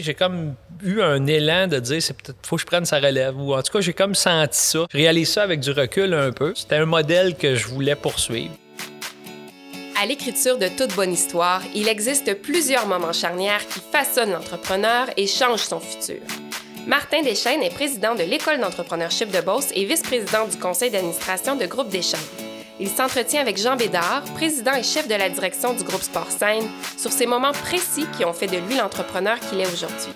j'ai comme eu un élan de dire c'est peut-être faut que je prenne sa relève ou en tout cas j'ai comme senti ça. Je réalise ça avec du recul un peu. C'était un modèle que je voulais poursuivre. À l'écriture de toute bonne histoire, il existe plusieurs moments charnières qui façonnent l'entrepreneur et changent son futur. Martin Deschaines est président de l'École d'entrepreneurship de Beauce et vice-président du conseil d'administration de Groupe Deschaines. Il s'entretient avec Jean Bédard, président et chef de la direction du groupe Sport Scène, sur ces moments précis qui ont fait de lui l'entrepreneur qu'il est aujourd'hui.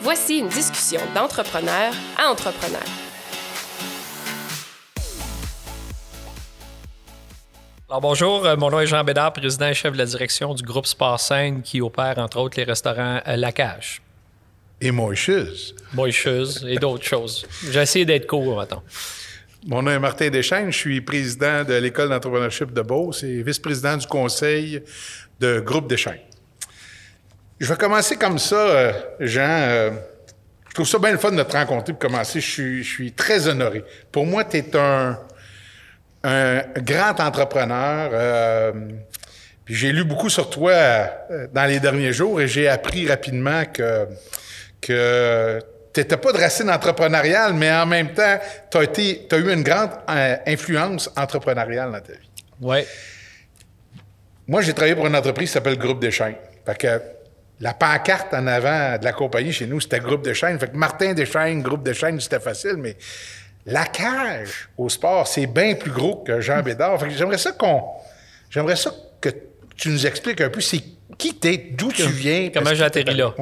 Voici une discussion d'entrepreneur à entrepreneur. Alors bonjour, euh, mon nom est Jean Bédard, président et chef de la direction du groupe Sport Scène qui opère entre autres les restaurants euh, La Cage. Et Moïcheuse. Moïcheuse et d'autres choses. J'ai essayé d'être court maintenant. Mon nom est Martin Deschaines, je suis président de l'École d'entrepreneurship de Beauce et vice-président du conseil de Groupe Deschaines. Je vais commencer comme ça, euh, Jean. Euh, je trouve ça bien le fun de te rencontrer pour commencer. Je suis, très honoré. Pour moi, tu es un, grand entrepreneur. Euh, j'ai lu beaucoup sur toi dans les derniers jours et j'ai appris rapidement que, que tu n'étais pas de racine entrepreneuriale, mais en même temps, tu as, eu une grande euh, influence entrepreneuriale dans ta vie. Oui. Moi, j'ai travaillé pour une entreprise qui s'appelle Groupe Deschaines. Fait que la pancarte en avant de la compagnie chez nous, c'était Groupe Deschaines. Fait que Martin Deschaines, Groupe Deschaines, c'était facile, mais la cage au sport, c'est bien plus gros que Jean Bédard. Fait que j'aimerais ça qu'on. J'aimerais ça que tu nous expliques un peu c'est qui t'es, d'où tu viens. Comment j'ai atterri là.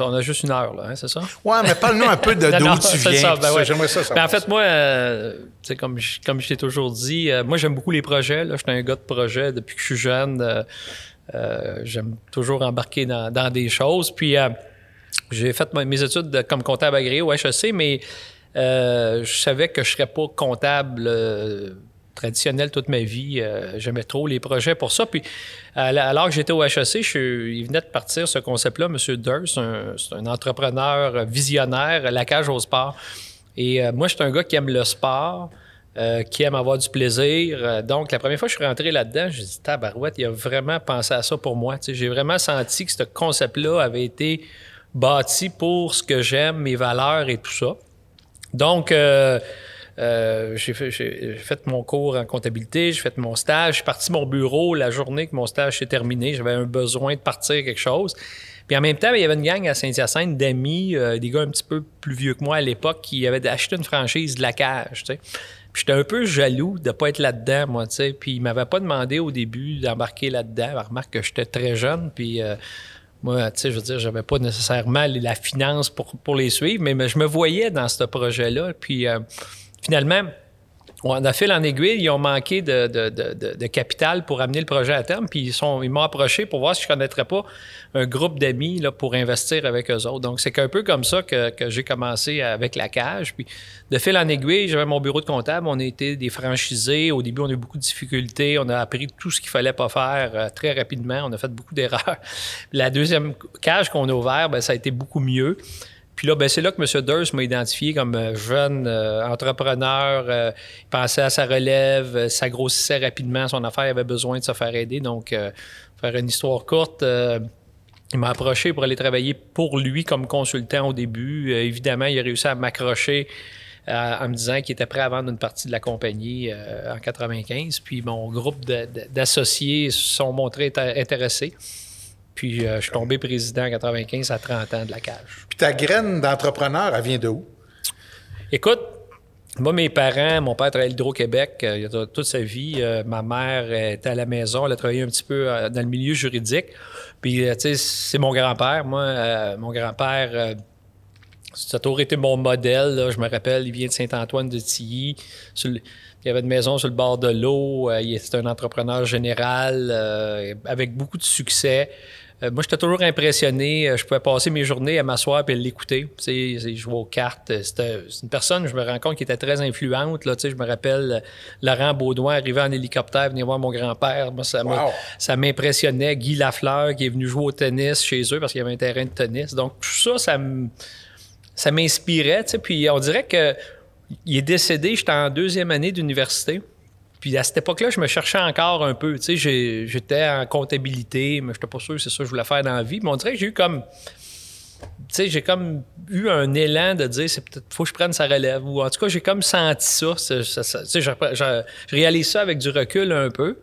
On a juste une heure, là, hein, c'est ça? Oui, mais parle-nous un peu de d'où tu viens. Ben j'aimerais ça, ben, en fait, moi, euh, comme, je, comme je t'ai toujours dit, euh, moi, j'aime beaucoup les projets. Je suis un gars de projet depuis que je suis jeune. Euh, j'aime toujours embarquer dans, des choses. Puis, j'ai fait mes études comme comptable agréé au HEC, mais je savais que je ne serais pas comptable traditionnel toute ma vie. Euh, j'aimais trop les projets pour ça. Puis, alors que j'étais au HEC, il venait de partir ce concept-là, M. Durst, c'est un, entrepreneur visionnaire, la cage au sport. Et euh, moi, je suis un gars qui aime le sport, euh, qui aime avoir du plaisir. donc, la première fois que je suis rentré là-dedans, j'ai dit, tabarouette, il a vraiment pensé à ça pour moi. j'ai vraiment senti que ce concept-là avait été bâti pour ce que j'aime, mes valeurs et tout ça. Donc, j'ai fait, mon cours en comptabilité, j'ai fait mon stage, je suis parti de mon bureau la journée que mon stage s'est terminé. J'avais un besoin de partir quelque chose. Puis en même temps, il y avait une gang à Saint-Hyacinthe d'amis, euh, des gars un petit peu plus vieux que moi à l'époque, qui avaient acheté une franchise de la cage. Puis j'étais un peu jaloux de ne pas être là-dedans, moi. sais. Puis ils m'avaient pas demandé au début d'embarquer là-dedans. Remarque que j'étais très jeune. Puis. Euh, moi, tu sais, je veux dire, j'avais pas nécessairement la finance pour, pour les suivre, mais, je me voyais dans ce projet-là. Puis, finalement, on a fil en aiguille, ils ont manqué de, capital pour amener le projet à terme, puis ils, sont, ils m'ont approché pour voir si je ne connaîtrais pas un groupe d'amis pour investir avec eux autres. Donc, c'est un peu comme ça que, j'ai commencé avec la cage. Puis, de fil en aiguille, j'avais mon bureau de comptable, on été des franchisés. Au début, on a eu beaucoup de difficultés, on a appris tout ce qu'il fallait pas faire euh, très rapidement, on a fait beaucoup d'erreurs. La deuxième cage qu'on a ouverte, ben, ça a été beaucoup mieux. Puis là, ben, c'est là que M. Durst m'a identifié comme euh, jeune euh, entrepreneur. Euh, il pensait à sa relève, ça grossissait rapidement, son affaire avait besoin de se faire aider. Donc, faire une histoire courte, il m'a approché pour aller travailler pour lui comme consultant au début. évidemment, il a réussi à m'accrocher en me disant qu'il était prêt à vendre une partie de la compagnie en 95. Puis mon groupe d'associés se sont montrés intéressés. Puis euh, je suis tombé président en 95 à 30 ans de la cage. Puis ta graine d'entrepreneur, elle vient de où? Écoute, moi, mes parents, mon père travaillait à l'Hydro-Québec euh, toute sa vie. Euh, ma mère était à la maison, elle a travaillé un petit peu dans le milieu juridique. Puis, tu sais, c'est mon grand-père. Moi, mon grand-père, ça a toujours été mon modèle. Je me rappelle, il vient de Saint-Antoine de Tilly. il y avait une maison sur le bord de l'eau. il était un entrepreneur général avec beaucoup de succès. Euh, moi, j'étais toujours impressionné. Euh, je pouvais passer mes journées à m'asseoir et l'écouter. Tu sais, jouer aux cartes. Euh, c'était une personne, je me rends compte, qui était très influente. Là, tu sais, je me rappelle Laurent Baudouin arriver en hélicoptère, venir voir mon grand-père. Moi, ça m'impressionnait. Guy Lafleur, qui est venu jouer au tennis chez eux parce qu'il y avait un terrain de tennis. Donc, tout ça, ça m'inspirait. Tu sais, puis on dirait que il est décédé, j'étais en deuxième année d'université. Puis à cette époque-là, je me cherchais encore un peu. Tu sais, j'étais en comptabilité, mais je n'étais pas sûr que c'est ça que je voulais faire dans la vie. Mais on dirait que j'ai eu comme sais, j'ai comme eu un élan de dire, c'est peut-être, faut que je prenne sa relève. Ou en tout cas, j'ai comme senti ça. tu sais, je, je, réalise ça avec du recul un peu.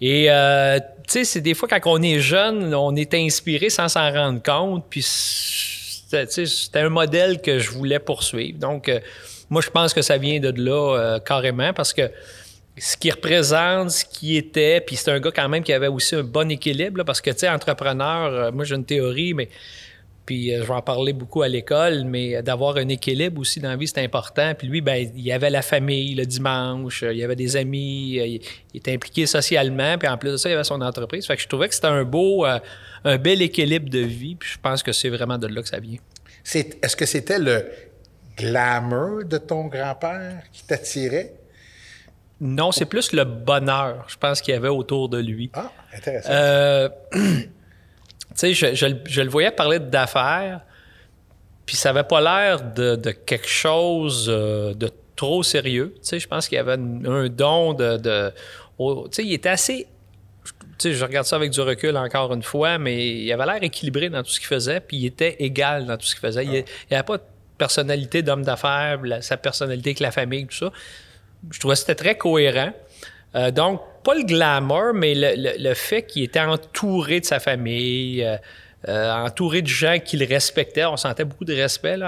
Et, euh, tu sais, c'est des fois, quand on est jeune, on est inspiré sans s'en rendre compte. Puis, c'était un modèle que je voulais poursuivre. Donc, euh, moi, je pense que ça vient de là euh, carrément parce que ce qui représente, ce qui était, puis c'est un gars quand même qui avait aussi un bon équilibre parce que, tu sais, entrepreneur, moi, j'ai une théorie, mais puis euh, je vais en parler beaucoup à l'école, mais d'avoir un équilibre aussi dans la vie, c'est important. Puis lui, ben, il avait la famille le dimanche, il y avait des amis, euh, il, était impliqué socialement, puis en plus de ça, il avait son entreprise. Fait que je trouvais que c'était un beau, euh, un bel équilibre de vie, puis je pense que c'est vraiment de là que ça vient. est-ce que c'était le glamour de ton grand-père qui t'attirait? Non, c'est plus le bonheur, je pense, qu'il y avait autour de lui. Ah, intéressant. sais, je, le voyais parler d'affaires, puis ça avait pas l'air de, quelque chose euh, de trop sérieux. Tu sais, je pense qu'il y avait un, don de... tu sais, il était assez... Tu sais, je regarde ça avec du recul encore une fois, mais il avait l'air équilibré dans tout ce qu'il faisait, puis il était égal dans tout ce qu'il faisait. Il n'y avait pas de personnalité d'homme d'affaires, sa personnalité avec la famille, tout ça. Je trouvais que c'était très cohérent. Euh, donc, pas le glamour, mais le, fait qu'il était entouré de sa famille, euh, euh, entouré de gens qu'il respectait. On sentait beaucoup de respect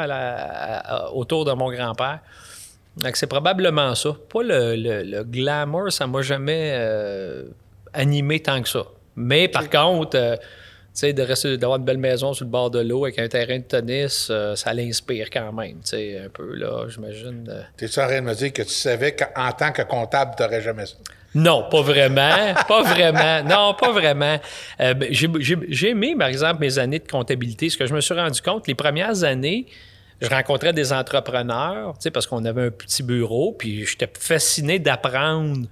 autour de mon grand-père. Donc, c'est probablement ça. Pas le, glamour, ça m'a jamais animé tant que ça. Mais par contre, sais, d'avoir une belle maison sur le bord de l'eau avec un terrain de tennis, ça l'inspire quand même, tu sais, un peu, là, j'imagine. T'es-tu en train de me dire que tu savais qu'en tant que comptable, tu n'aurais jamais ça? Non, pas vraiment. pas vraiment. Non, pas vraiment. Euh, ben, j'ai aimé, par exemple, mes années de comptabilité. Ce que je me suis rendu compte, les premières années, je rencontrais des entrepreneurs, parce qu'on avait un petit bureau, puis j'étais fasciné d'apprendre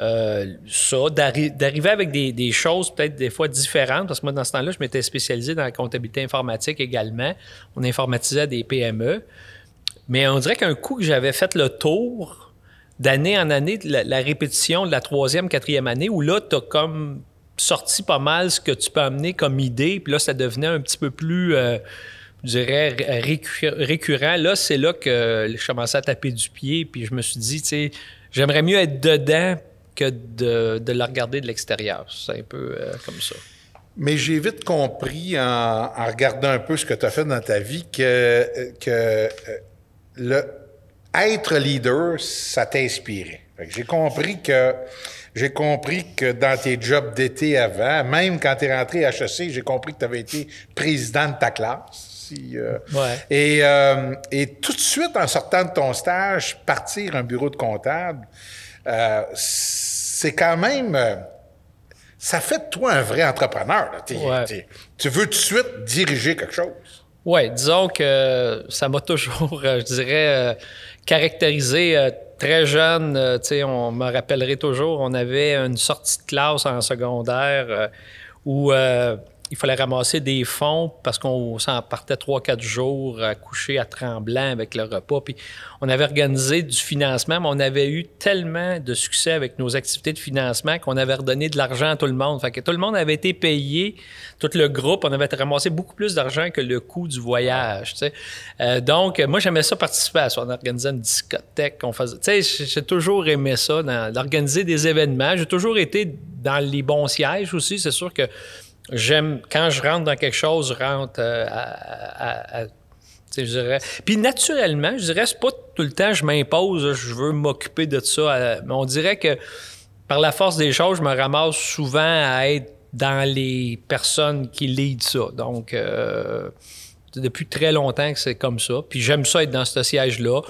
euh, ça, d'arriver avec des, choses peut-être des fois différentes, parce que moi, dans ce temps-là, je m'étais spécialisé dans la comptabilité informatique également. On informatisait des PME. Mais on dirait qu'un coup que j'avais fait le tour d'année en année, la, répétition de la troisième, quatrième année, où là, tu as comme sorti pas mal ce que tu peux amener comme idée, puis là, ça devenait un petit peu plus, euh, je dirais, récurrent. Là, c'est là que je commençais à taper du pied, puis je me suis dit, tu sais, j'aimerais mieux être dedans que de, de la regarder de l'extérieur. C'est un peu euh, comme ça. Mais j'ai vite compris en, regardant un peu ce que tu as fait dans ta vie que, que euh, le, être leader, ça t'inspirait. J'ai compris que j'ai compris que dans tes jobs d'été avant, même quand tu es rentré à HEC, j'ai compris que tu avais été président de ta classe. Euh, et, euh, et, tout de suite, en sortant de ton stage, partir un bureau de comptable, euh, c'est quand même... ça fait de toi un vrai entrepreneur. tu veux tout de suite diriger quelque chose. Oui, disons que ça m'a toujours, je dirais caractérisé euh, très jeune, euh, tu sais, on me rappellerait toujours, on avait une sortie de classe en secondaire euh, où il fallait ramasser des fonds parce qu'on s'en partait trois, quatre jours à coucher à tremblant avec le repas. Puis on avait organisé du financement, mais on avait eu tellement de succès avec nos activités de financement qu'on avait redonné de l'argent à tout le monde. Fait que tout le monde avait été payé, tout le groupe, on avait ramassé beaucoup plus d'argent que le coût du voyage. Euh, donc, moi, j'aimais ça participer à ça. On organisait une discothèque, on faisait. Tu sais, j'ai toujours aimé ça, d'organiser des événements. J'ai toujours été dans les bons sièges aussi. C'est sûr que j'aime, quand je rentre dans quelque chose, je rentre euh, à, je dirais. Puis naturellement, je dirais, c'est pas tout le temps je m'impose, je veux m'occuper de ça. mais on dirait que par la force des choses, je me ramasse souvent à être dans les personnes qui lead ça. Donc, euh, depuis très longtemps que c'est comme ça. Puis j'aime ça être dans ce siège-là.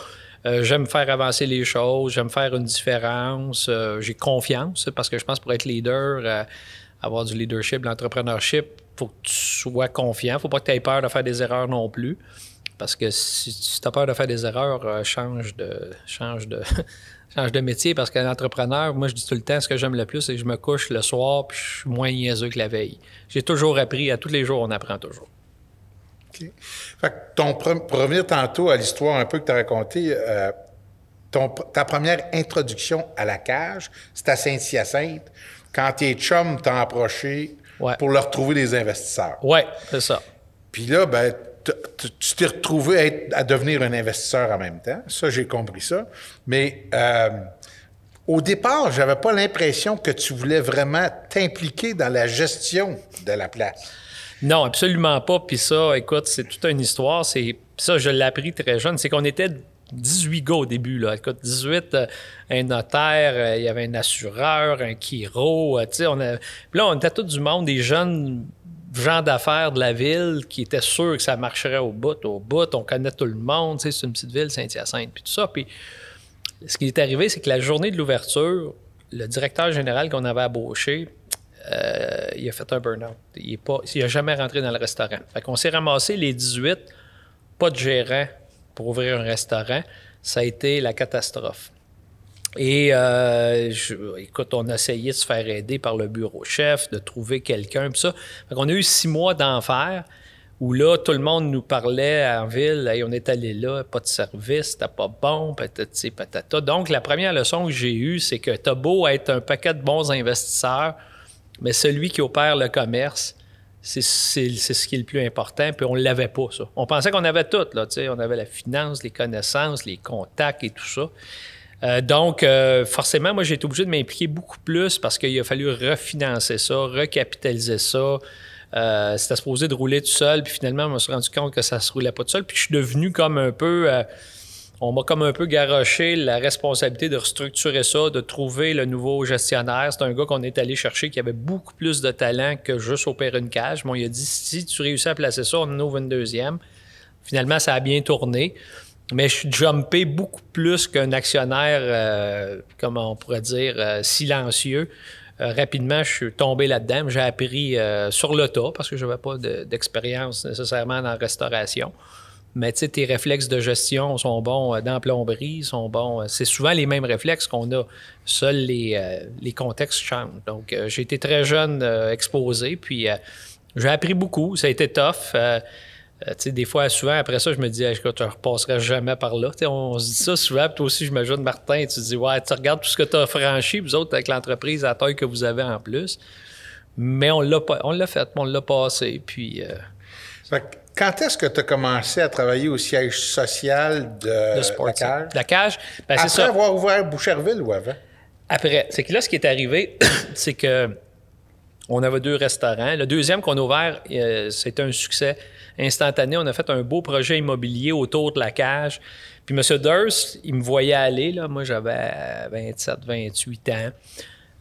Euh, j'aime faire avancer les choses, j'aime faire une différence. j'ai confiance parce que je pense pour être leader, avoir du leadership, de l'entrepreneurship, faut que tu sois confiant. faut pas que tu aies peur de faire des erreurs non plus. Parce que si, tu as peur de faire des erreurs, euh, change de change de change de métier. Parce qu'un entrepreneur, moi je dis tout le temps, ce que j'aime le plus, c'est que je me couche le soir puis je suis moins niaiseux que la veille. J'ai toujours appris, à tous les jours, on apprend toujours. OK. Fait que ton pour revenir tantôt à l'histoire un peu que tu as racontée, euh, ta première introduction à la cage, c'est à Saint-Hyacinthe quand tes chums t'ont approché pour leur trouver des investisseurs. Oui, c'est ça. Puis là, ben, tu t'es retrouvé à, devenir un investisseur en même temps. Ça, j'ai compris ça. Mais euh, au départ, j'avais pas l'impression que tu voulais vraiment t'impliquer dans la gestion de la place. Non, absolument pas. Puis ça, écoute, c'est toute une histoire. C'est ça, je l'ai appris très jeune. C'est qu'on était 18 gars au début. Là. Écoute, 18, euh, un notaire, euh, il y avait un assureur, un chiro. Euh, on a... Puis là, on était tout du monde, des jeunes gens d'affaires de la ville qui étaient sûrs que ça marcherait au bout, au bout. On connaît tout le monde. C'est une petite ville, Saint-Hyacinthe, puis tout ça. Ce qui est arrivé, c'est que la journée de l'ouverture, le directeur général qu'on avait embauché, il a fait un burn-out. Il n'a jamais rentré dans le restaurant. Fait qu'on s'est ramassé les 18, pas de gérant, pour ouvrir un restaurant, ça a été la catastrophe. Et euh, écoute, on a essayé de se faire aider par le bureau chef, de trouver quelqu'un, puis ça. on a eu six mois d'enfer où là, tout le monde nous parlait en ville, on est allé là, pas de service, c'était pas bon, patati patata. Donc, la première leçon que j'ai eue, c'est que t'as beau être un paquet de bons investisseurs, mais celui qui opère le commerce, c'est ce qui est le plus important. Puis on ne l'avait pas, ça. On pensait qu'on avait tout, là. On avait la finance, les connaissances, les contacts et tout ça. Euh, donc, euh, forcément, moi, j'ai été obligé de m'impliquer beaucoup plus parce qu'il a fallu refinancer ça, recapitaliser ça. Euh, c'était supposé de rouler tout seul, puis finalement, je me suis rendu compte que ça se roulait pas tout seul. Puis je suis devenu comme un peu on m'a comme un peu garoché la responsabilité de restructurer ça, de trouver le nouveau gestionnaire. C'est un gars qu'on est allé chercher qui avait beaucoup plus de talent que juste opérer une cage. Bon, il a dit si tu réussis à placer ça, on en ouvre une deuxième. Finalement, ça a bien tourné. Mais je suis jumpé beaucoup plus qu'un actionnaire, euh, comment on pourrait dire, euh, silencieux. Euh, rapidement, je suis tombé là-dedans. J'ai appris sur le tas parce que je n'avais pas d'expérience nécessairement dans la restauration. Mais tu sais, tes réflexes de gestion sont bons euh, dans plomberie, sont bons. Euh, c'est souvent les mêmes réflexes qu'on a. Seuls les, euh, les contextes changent. Donc, j'ai été très jeune exposé, puis j'ai appris beaucoup. Ça a été tough. tu sais, des fois, souvent, après ça, je me dis, que tu ne repasserais jamais par là. on se dit ça souvent, puis toi aussi, je m'ajoute, Martin, tu te dis, ouais, tu regardes tout ce que tu as franchi, vous autres, avec l'entreprise à taille que vous avez en plus. Mais on l'a, on l'a fait, on l'a passé, puis. Quand est-ce que tu as commencé à travailler au siège social de, la cage? La cage, ben, ça. Après avoir ouvert Boucherville ou avant? Après. C'est que là, ce qui est arrivé, c'est que on avait deux restaurants. Le deuxième qu'on a ouvert, euh, c'était un succès instantané. On a fait un beau projet immobilier autour de la cage. Puis M. Durst, il me voyait aller. Là. Moi, j'avais 27, 28 ans.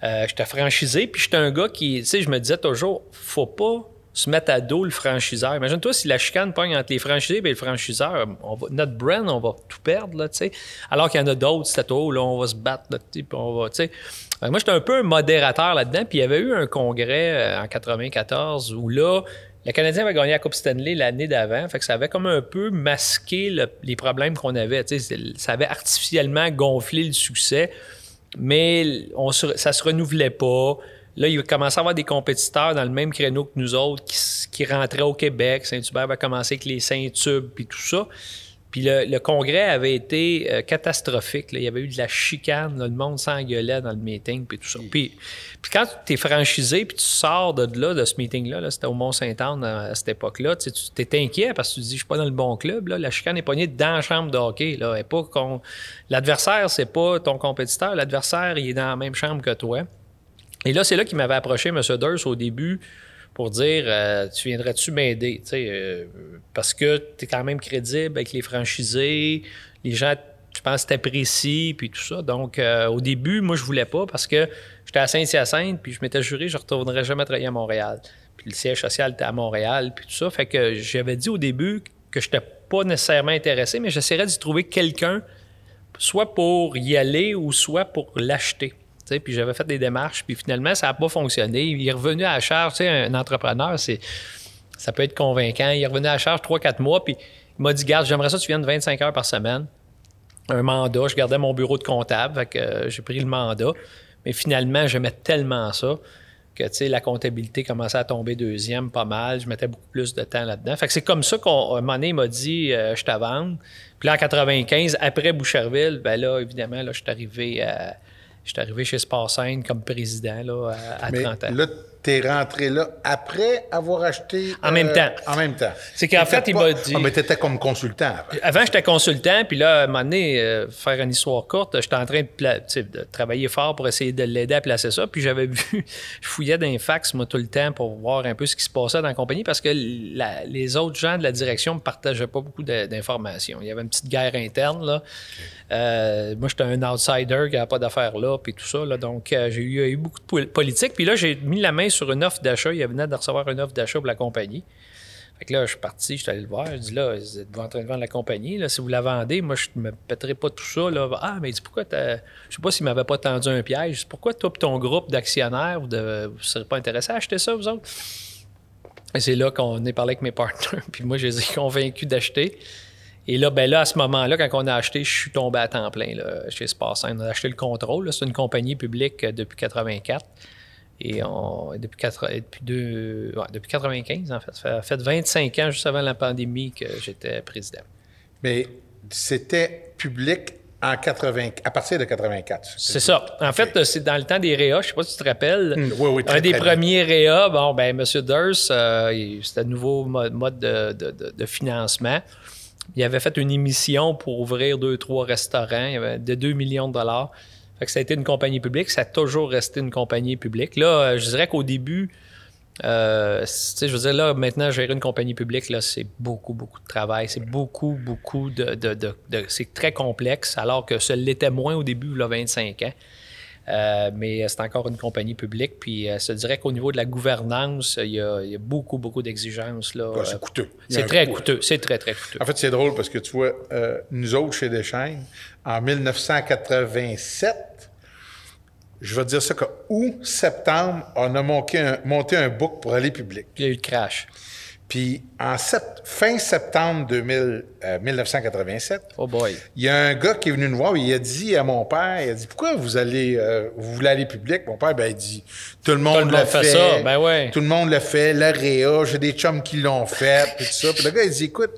Euh, j'étais franchisé. Puis j'étais un gars qui, tu sais, je me disais toujours, faut pas se mettre à dos le franchiseur. Imagine-toi si la chicane pogne entre les franchisés et le franchiseur, notre brand, on va tout perdre, là. Alors qu'il y en a d'autres, c'était oh, là, on va se battre, là, on va. Moi, j'étais un peu un modérateur là-dedans, puis il y avait eu un congrès euh, en 94 où là, le Canadien avait gagné la Coupe Stanley l'année d'avant, fait que ça avait comme un peu masqué les problèmes qu'on avait. Ça avait artificiellement gonflé le succès, mais on ça se renouvelait pas. Là, il va commencer à avoir des compétiteurs dans le même créneau que nous autres qui, rentraient au Québec. Saint-Hubert va commencer avec les Saint-Tubes puis tout ça. Puis le, congrès avait été euh, catastrophique. Il y avait eu de la chicane. le monde s'engueulait dans le meeting puis tout ça. Puis, quand tu es franchisé puis tu sors de là, de ce meeting-là, c'était au Mont-Saint-Anne à cette époque-là, tu es inquiet parce que tu te dis, je suis pas dans le bon club. La chicane est pognée dans la chambre de hockey. L'adversaire, c'est pas ton compétiteur. L'adversaire, il est dans la même chambre que toi. Et là, c'est là qu'il m'avait approché, M. Durst, au début, pour dire euh, Tu viendrais-tu m'aider? Euh, Parce que tu es quand même crédible avec les franchisés, les gens, je pense, t'apprécient, puis tout ça. Donc, euh, au début, moi, je voulais pas parce que j'étais à Saint-Hyacinthe, puis je m'étais juré je ne retournerais jamais travailler à Montréal. Puis le siège social était à Montréal, puis tout ça. Fait que j'avais dit au début que je n'étais pas nécessairement intéressé, mais j'essaierais d'y trouver quelqu'un, soit pour y aller ou soit pour l'acheter puis j'avais fait des démarches, puis finalement, ça n'a pas fonctionné. Il est revenu à la charge. Un entrepreneur, c'est, ça peut être convaincant. Il est revenu à la charge 3-4 mois, puis il m'a dit Garde, j'aimerais ça que tu viennes 25 heures par semaine. Un mandat. Je gardais mon bureau de comptable, fait que euh, j'ai pris le mandat. Mais finalement, j'aimais tellement ça que la comptabilité commençait à tomber deuxième pas mal. Je mettais beaucoup plus de temps là-dedans. Fait que c'est comme ça qu'un moment donné, il m'a dit euh, Je t'avance. Puis là, en 95, après Boucherville, ben là, évidemment, là, je suis arrivé à je suis arrivé chez Sparsane comme président là, à, 30 ans. Là, t'es rentré là après avoir acheté. En même temps. En même temps. C'est qu'en fait, T'étais il pas- m'a dit- Ah, mais t'étais comme consultant avant. Avant, j'étais consultant, puis là, à un moment donné, euh, faire une histoire courte, j'étais en train de, pla- de travailler fort pour essayer de l'aider à placer ça. Puis j'avais vu, je fouillais dans les fax, moi, tout le temps pour voir un peu ce qui se passait dans la compagnie parce que la- les autres gens de la direction ne partageaient pas beaucoup d'informations. Il y avait une petite guerre interne, là. Euh, moi, j'étais un outsider qui n'avait pas d'affaires là, puis tout ça. Là. Donc, euh, j'ai eu, eu beaucoup de pol- politique. Puis là, j'ai mis la main sur une offre d'achat. Il venait de recevoir une offre d'achat pour la compagnie. Fait que là, je suis parti, je suis allé le voir. Je dis là, vous êtes en train de vendre la compagnie. Là, si vous la vendez, moi, je ne me pèterai pas tout ça. Là. Ah, mais il dit pourquoi t'as- Je sais pas s'il m'avait pas tendu un piège. Dis, pourquoi toi et ton groupe d'actionnaires, vous ne serez pas intéressés à acheter ça, vous autres? Et c'est là qu'on est parlé avec mes partenaires. Puis moi, je les ai convaincus d'acheter. Et là, ben là, à ce moment-là, quand on a acheté, je suis tombé à temps plein là, chez Spaceline. On a acheté le contrôle. C'est une compagnie publique euh, depuis 84. Et on, depuis, quatre- depuis, deux, ouais, depuis 95, en fait. Ça fait, ça fait 25 ans, juste avant la pandémie, que j'étais président. Mais c'était public en 80, à partir de 84. C'est ça. En fait, c'est dans le temps des REA, je ne sais pas si tu te rappelles. Mm, oui, oui, très, un des très bien. premiers REA, bon, ben, M. Durst, euh, c'était un nouveau mode, de, de- de- financement. Il avait fait une émission pour ouvrir deux, trois restaurants. Il y avait de 2 millions de dollars. Fait que ça a été une compagnie publique. Ça a toujours resté une compagnie publique. Là, euh, je dirais qu'au début, euh, je veux dire, là, maintenant, gérer une compagnie publique, là, c'est beaucoup, beaucoup de travail. C'est beaucoup, beaucoup de- c'est très complexe, alors que ça l'était moins au début, là, 25 ans. Euh, mais c'est encore une compagnie publique. Puis, euh, je dirais qu'au niveau de la gouvernance, il y a, il y a beaucoup, beaucoup d'exigences. là. Ouais, c'est Euh, coûteux. C'est très coût. coûteux. C'est très, très coûteux. En fait, c'est drôle parce que tu vois, euh, nous autres, chez Deschaines, en 1987, je vais te dire ça que août, septembre, on a monté un, monté un book pour aller public. Il y a eu le crash. Puis en sept- fin septembre 2000, euh, 1987, Oh boy. il y a un gars qui est venu nous voir, il a dit à mon père, il a dit pourquoi vous allez euh, vous voulez aller public? Mon père ben il dit tout le monde le le monde fait, fait ça, ben ouais. Tout le monde le fait, la réa, j'ai des chums qui l'ont fait, puis tout ça. Puis le gars il dit écoute,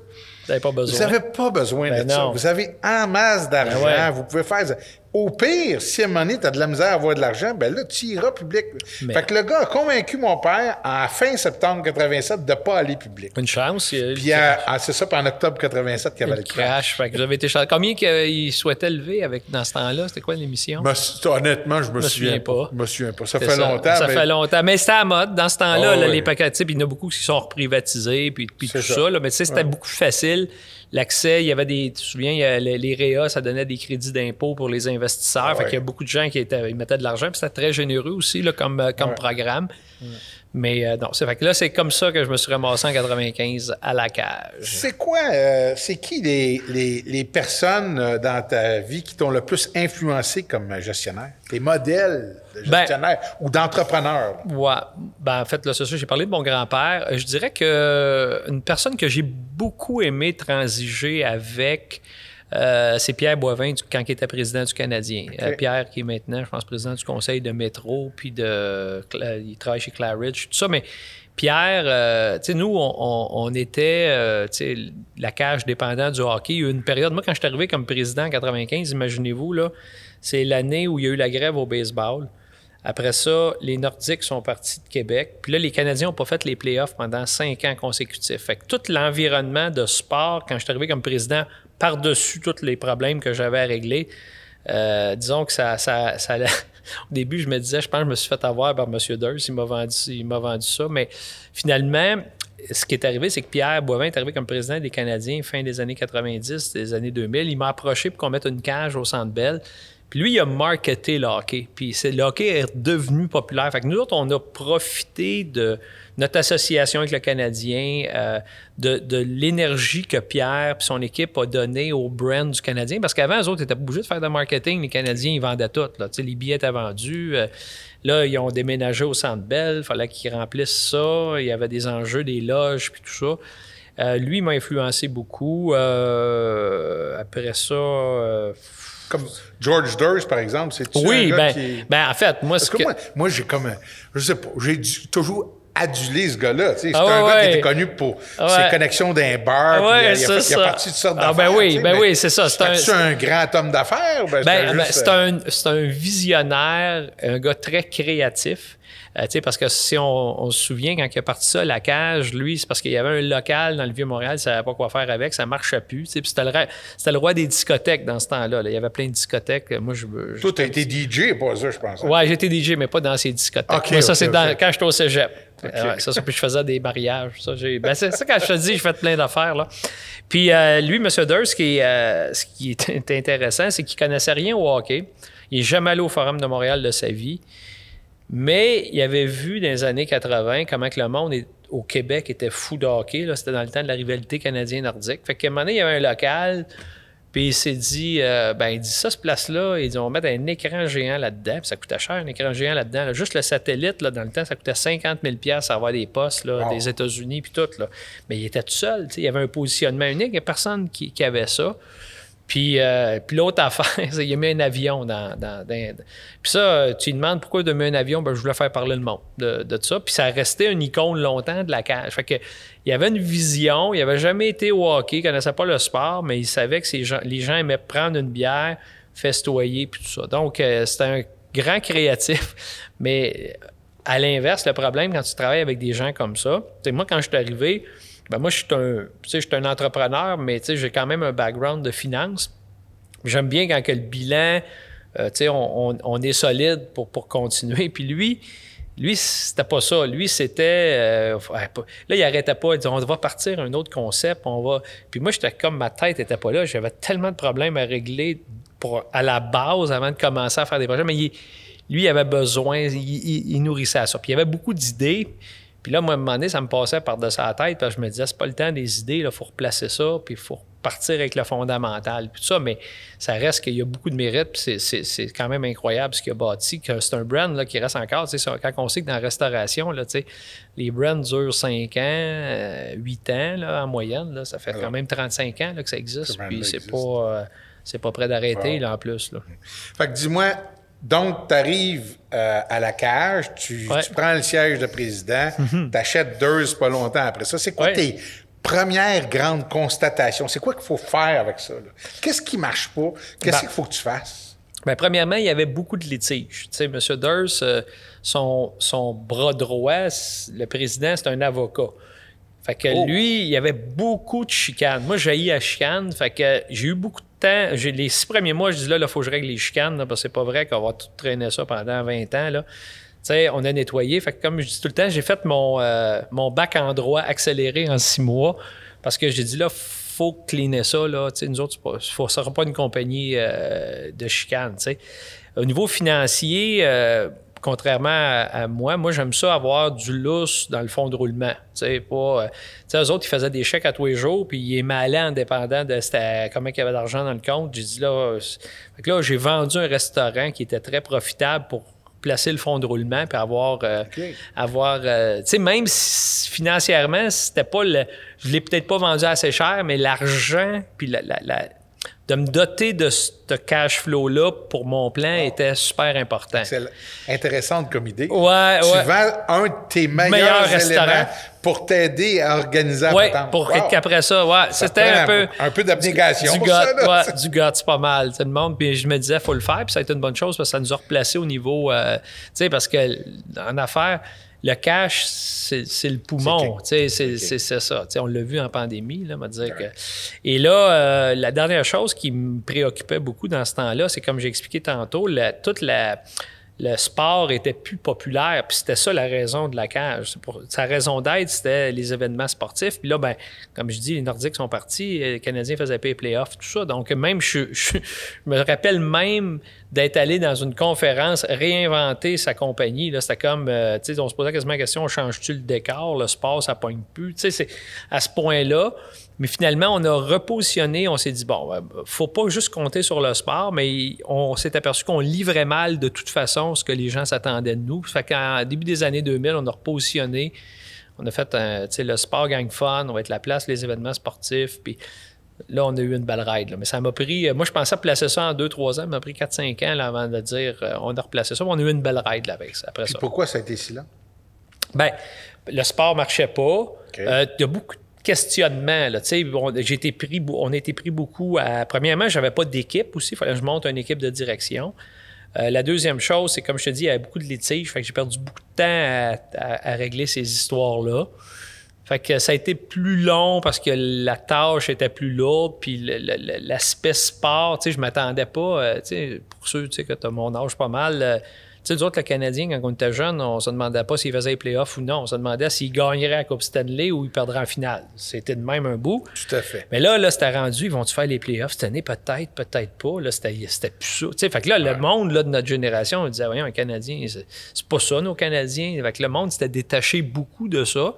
Vous n'avez pas vous besoin. n'avez pas besoin Ben de ça. non. Vous avez en masse d'argent. Ben ouais. Vous pouvez faire. Au pire, si à un moment donné, tu as de la misère à avoir de l'argent, ben là, tu iras public. Mais- Fait que le gars a convaincu mon père, en fin septembre 87, de ne pas aller public. Une chance. il a Puis euh, ah, c'est ça, puis en octobre 87 qu'il y avait le crash. Fait que avez été chanceux. Combien qu'il souhaitait lever avec, dans ce temps-là? C'était quoi l'émission? Honnêtement, je me, me souviens souviens pas. Je me souviens pas. Ça fait longtemps. Ça mais- fait longtemps. Mais c'était à mode. Dans ce temps-là, Ah là, oui. les paquets il y en a beaucoup qui sont reprivatisés, puis, puis tout ça. ça. là. Mais tu sais, c'était beaucoup plus facile. L'accès, il y avait des. Tu te souviens, il y a les, les REA, ça donnait des crédits d'impôt pour les investisseurs. fait ouais. qu'il y a beaucoup de gens qui étaient, ils mettaient de l'argent, puis c'était très généreux aussi là, comme, euh, comme Ouais. programme. Mais euh, non, c'est fait que là, c'est comme ça que je me suis ramassé en 95 à la cage. C'est quoi, euh, c'est qui les, les, les personnes euh, dans ta vie qui t'ont le plus influencé comme gestionnaire? Tes modèles de Ben- gestionnaire ou d'entrepreneur? Ouais. Ben, en fait, là, c'est ça, j'ai parlé de mon grand-père. Je dirais que une personne que j'ai beaucoup aimé transiger avec, euh, c'est Pierre Boivin, du- quand il était président du Canadien. Euh, Pierre, qui est maintenant, je pense, président du conseil de métro, puis de, il travaille chez Claridge, tout ça. Mais Pierre, euh, tu sais, nous, on, on- on était, tu sais, la cage dépendant du hockey. Il y a eu une période, moi, quand je suis arrivé comme président en 95, imaginez-vous, là, c'est l'année où il y a eu la grève au baseball. Après ça, les Nordiques sont partis de Québec. Puis là, les Canadiens n'ont pas fait les playoffs pendant cinq ans consécutifs. Fait que tout l'environnement de sport, quand je suis arrivé comme président, par-dessus tous les problèmes que j'avais à régler, euh, disons que ça, Au début, je me disais, je pense que je me suis fait avoir par M. Durst. Il m'a vendu, vendu ça. Mais finalement, ce qui est arrivé, c'est que Pierre Boivin est arrivé comme président des Canadiens fin des années 90, des années 2000. Il m'a approché pour qu'on mette une cage au Centre Bell. Puis lui, il a marketé le hockey. Puis c'est, le hockey est devenu populaire. Fait que nous autres, on a profité de notre association avec le Canadien, euh, de, de l'énergie que Pierre et son équipe a donnée au brand du Canadien. Parce qu'avant, eux autres étaient obligés de faire de marketing. Les Canadiens, ils vendaient tout. Là. Les billets étaient vendus. Euh, là, ils ont déménagé au Centre Bell. Il fallait qu'ils remplissent ça. Il y avait des enjeux, des loges, puis tout ça. Euh, lui, il m'a influencé beaucoup. Euh, après ça... Comme George Durst, par exemple, c'est oui, un gars ben, qui... ben, en fait, moi, Parce ce que que... moi, moi j'ai comme un- Je sais pas, j'ai toujours adulé ce gars-là. tu sais. C'est Ah un ouais, gars qui était connu pour Ah ses ouais. connexions d'un bar. Ah ouais, il, a, il a parti de sortes Ah, ben d'affaires. oui, ben mais oui, c'est ça, c'est un- un grand homme d'affaires? Ben, Ben, ben, juste, c'est euh, un, c'est un visionnaire, un gars très créatif. Euh, tu parce que si on, on se souvient, quand il a parti ça, la cage, lui, c'est parce qu'il y avait un local dans le Vieux-Montréal, il savait pas quoi faire avec, ça marchait plus. tu c'était le, roi des discothèques dans ce temps-là. là. Il y avait plein de discothèques. Moi, je, je- Toi, t'as été DJ, pas ça, je pense. hein? Ouais, j'étais DJ, mais pas dans ces discothèques. Ok, Moi, ça, c'est ok. dans- quand j'étais au cégep. Euh, ouais, ça, ça, puis je faisais des mariages. Ça, ben, c'est ça, quand je te dis, j'ai fait plein d'affaires. Là. Puis euh, lui, M. Durst, ce qui est, euh, ce qui est intéressant, c'est qu'il connaissait rien au hockey. Il n'est jamais allé au Forum de Montréal de sa vie. Mais il avait vu dans les années 80 comment que le monde est- au Québec était fou de hockey. C'était dans le temps de la rivalité canadien-nordique. Fait qu'à un moment donné, il y avait un local, puis il s'est dit, euh, ben, il dit ça, ce place-là, il dit, on va mettre un écran géant là-dedans, puis ça coûtait cher, un écran géant là-dedans. là. Juste le satellite, là, dans le temps, ça coûtait 50 000 à avoir des postes là, Wow. des États-Unis, puis tout. Là. Mais il était tout seul, il y avait un positionnement unique, il n'y a personne qui, qui avait ça. Puis, euh, puis l'autre affaire, c'est qu'il a mis un avion dans. Puis ça, euh, tu lui demandes pourquoi il a mis un avion, ben, je voulais faire parler le monde de, ça. Puis ça restait une icône longtemps de la cage. Fait que il avait une vision, il n'avait jamais été au hockey, il ne connaissait pas le sport, mais il savait que les gens aimaient prendre une bière, festoyer, puis tout ça. Donc, euh, c'était un grand créatif. Mais à l'inverse, le problème quand tu travailles avec des gens comme ça, c'est moi, quand je suis arrivé, ben moi, je suis un, je suis un entrepreneur, mais j'ai quand même un background de finance. J'aime bien quand que le bilan, euh, on, on- est solide pour, pour continuer. Puis lui, lui, c'était pas ça. Lui, c'était. euh, là, il arrêtait pas. Il disait, on va partir un autre concept. On va. Puis moi, j'étais comme ma tête était pas là. J'avais tellement de problèmes à régler pour, à la base avant de commencer à faire des projets. Mais lui, il avait besoin, il, nourrissait ça. Puis il avait beaucoup d'idées. Puis là, moi, à un moment donné, ça me passait par-dessus la tête, parce que je me disais, c'est pas le temps des idées, il faut replacer ça, puis il faut partir avec le fondamental, puis tout ça, mais ça reste qu'il y a beaucoup de mérite, puis c'est- c'est c'est quand même incroyable ce qu'il a bâti, c'est un brand là, qui reste encore, quand on sait que dans la restauration, là, tu sais, les brands durent 5 ans, euh, 8 ans là, en moyenne, là, ça fait quand même 35 ans là, que ça existe, puis c'est pas, euh, c'est pas près d'arrêter, Wow. là, en plus. Là. Fait que dis-moi, donc, tu arrives à la cage, tu, Ouais. Tu prends le siège de président, tu achètes deux pas longtemps après ça. C'est quoi Ouais. tes premières grandes constatations? C'est quoi qu'il faut faire avec ça? Qu'est-ce qui marche pas? Qu'est-ce Ben- qu'il faut que tu fasses? Bien, premièrement, il y avait beaucoup de litiges. Tu sais, M. Durst, euh, son, son bras droit, le président, c'est un avocat. Fait que Oh. lui, il y avait beaucoup de chicanes. Moi, j'ai à chicane. Fait que j'ai eu beaucoup de les six premiers mois, je dis là, il faut que je règle les chicanes, parce que c'est pas vrai qu'on va tout traîner ça pendant 20 ans. Là. Tu sais, on a nettoyé. Fait que comme je dis tout le temps, j'ai fait mon, euh, mon bac en droit accéléré en six mois parce que j'ai dit là, faut cleaner ça. Là. Tu sais, nous autres, ça ne sera pas une compagnie euh, de chicane. Au niveau financier, euh, contrairement à, à moi, moi, j'aime ça avoir du lousse dans le fond de roulement. Tu sais, pas. euh, tu sais, eux autres, ils faisaient des chèques à tous les jours, puis ils émalaient en dépendant de comment il y avait d'argent dans le compte. J'ai dit là, euh, fait que là, j'ai vendu un restaurant qui était très profitable pour placer le fond de roulement puis avoir euh, avoir euh, tu sais même si financièrement c'était pas le je l'ai peut-être pas vendu assez cher mais l'argent puis la, la- la- de me doter de ce cash flow là pour mon plan était super important. C'est intéressante comme idée. Ouais, tu ouais. vends un de tes meilleurs Meilleur éléments restaurant. pour t'aider à organiser la Ouais, patente. pour Wow. qu'après ça, ouais, c'était un peu un peu d'abnégation du gut, ouais, du gut, c'est pas mal, le monde. Puis je me disais, faut le faire, puis ça a été une bonne chose parce que ça nous a replacé au niveau, euh, tu sais, parce que en affaires, le cash, c'est le poumon, tu sais, c'est ça. On l'a vu en pandémie, là, on va dire que. Et là, euh, la dernière chose qui me préoccupait beaucoup dans ce temps-là, c'est comme j'ai expliqué tantôt, la- toute la le sport était plus populaire, puis c'était ça la raison de la cage. Sa raison d'être, c'était les événements sportifs. Puis là, ben, comme je dis, les Nordiques sont partis, les Canadiens faisaient les playoffs, tout ça. Donc, même, je, je- je me rappelle même d'être allé dans une conférence, réinventer sa compagnie. Là, c'était comme, euh, tu sais, on se posait quasiment la question, change-tu le décor, le sport, ça pogne plus. Tu sais, c'est à ce point-là. Mais finalement, on a repositionné, on s'est dit, bon, ben, faut pas juste compter sur le sport, mais on s'est aperçu qu'on livrait mal de toute façon ce que les gens s'attendaient de nous. Fait qu'en début des années 2000, on a repositionné. On a fait, un, le sport gang fun, on va être la place, les événements sportifs, puis là, on a eu une belle ride. là. Mais ça m'a pris, euh, moi, je pensais placer ça en 2-3 ans, ça m'a pris 4-5 ans là, avant de dire, euh, on a replacé ça, mais on a eu une belle ride là, avec ça, après Puis ça. pourquoi ça a été si lent? Ben, le sport marchait pas. Euh, Il y a beaucoup de été pris, on a été pris beaucoup à. Premièrement, j'avais pas d'équipe aussi. Il fallait que je monte une équipe de direction. Euh, la deuxième chose, c'est comme je te dis, il y avait beaucoup de litiges. Fait que j'ai perdu beaucoup de temps à, régler ces histoires-là. Fait que ça a été plus long parce que la tâche était plus lourde, puis l'aspect sport, tu sais, je m'attendais pas, euh, tu sais, pour ceux, tu sais, que tu as mon âge pas mal, euh, sais, nous autres, le Canadien, quand on était jeunes, on se demandait pas s'il faisait les playoffs ou non. On se demandait s'il gagnerait la Coupe Stanley ou il perdrait en finale. C'était de même un bout. Tout à fait. Mais là, là c'était rendu, ils vont-tu faire les playoffs cette année? Peut-être, peut-être pas. Là, c'était, plus ça. Tu sais, fait que là, le monde là, de notre génération, on disait, voyons, un Canadien, c'est, pas ça, nos Canadiens. Fait que le monde s'était détaché beaucoup de ça.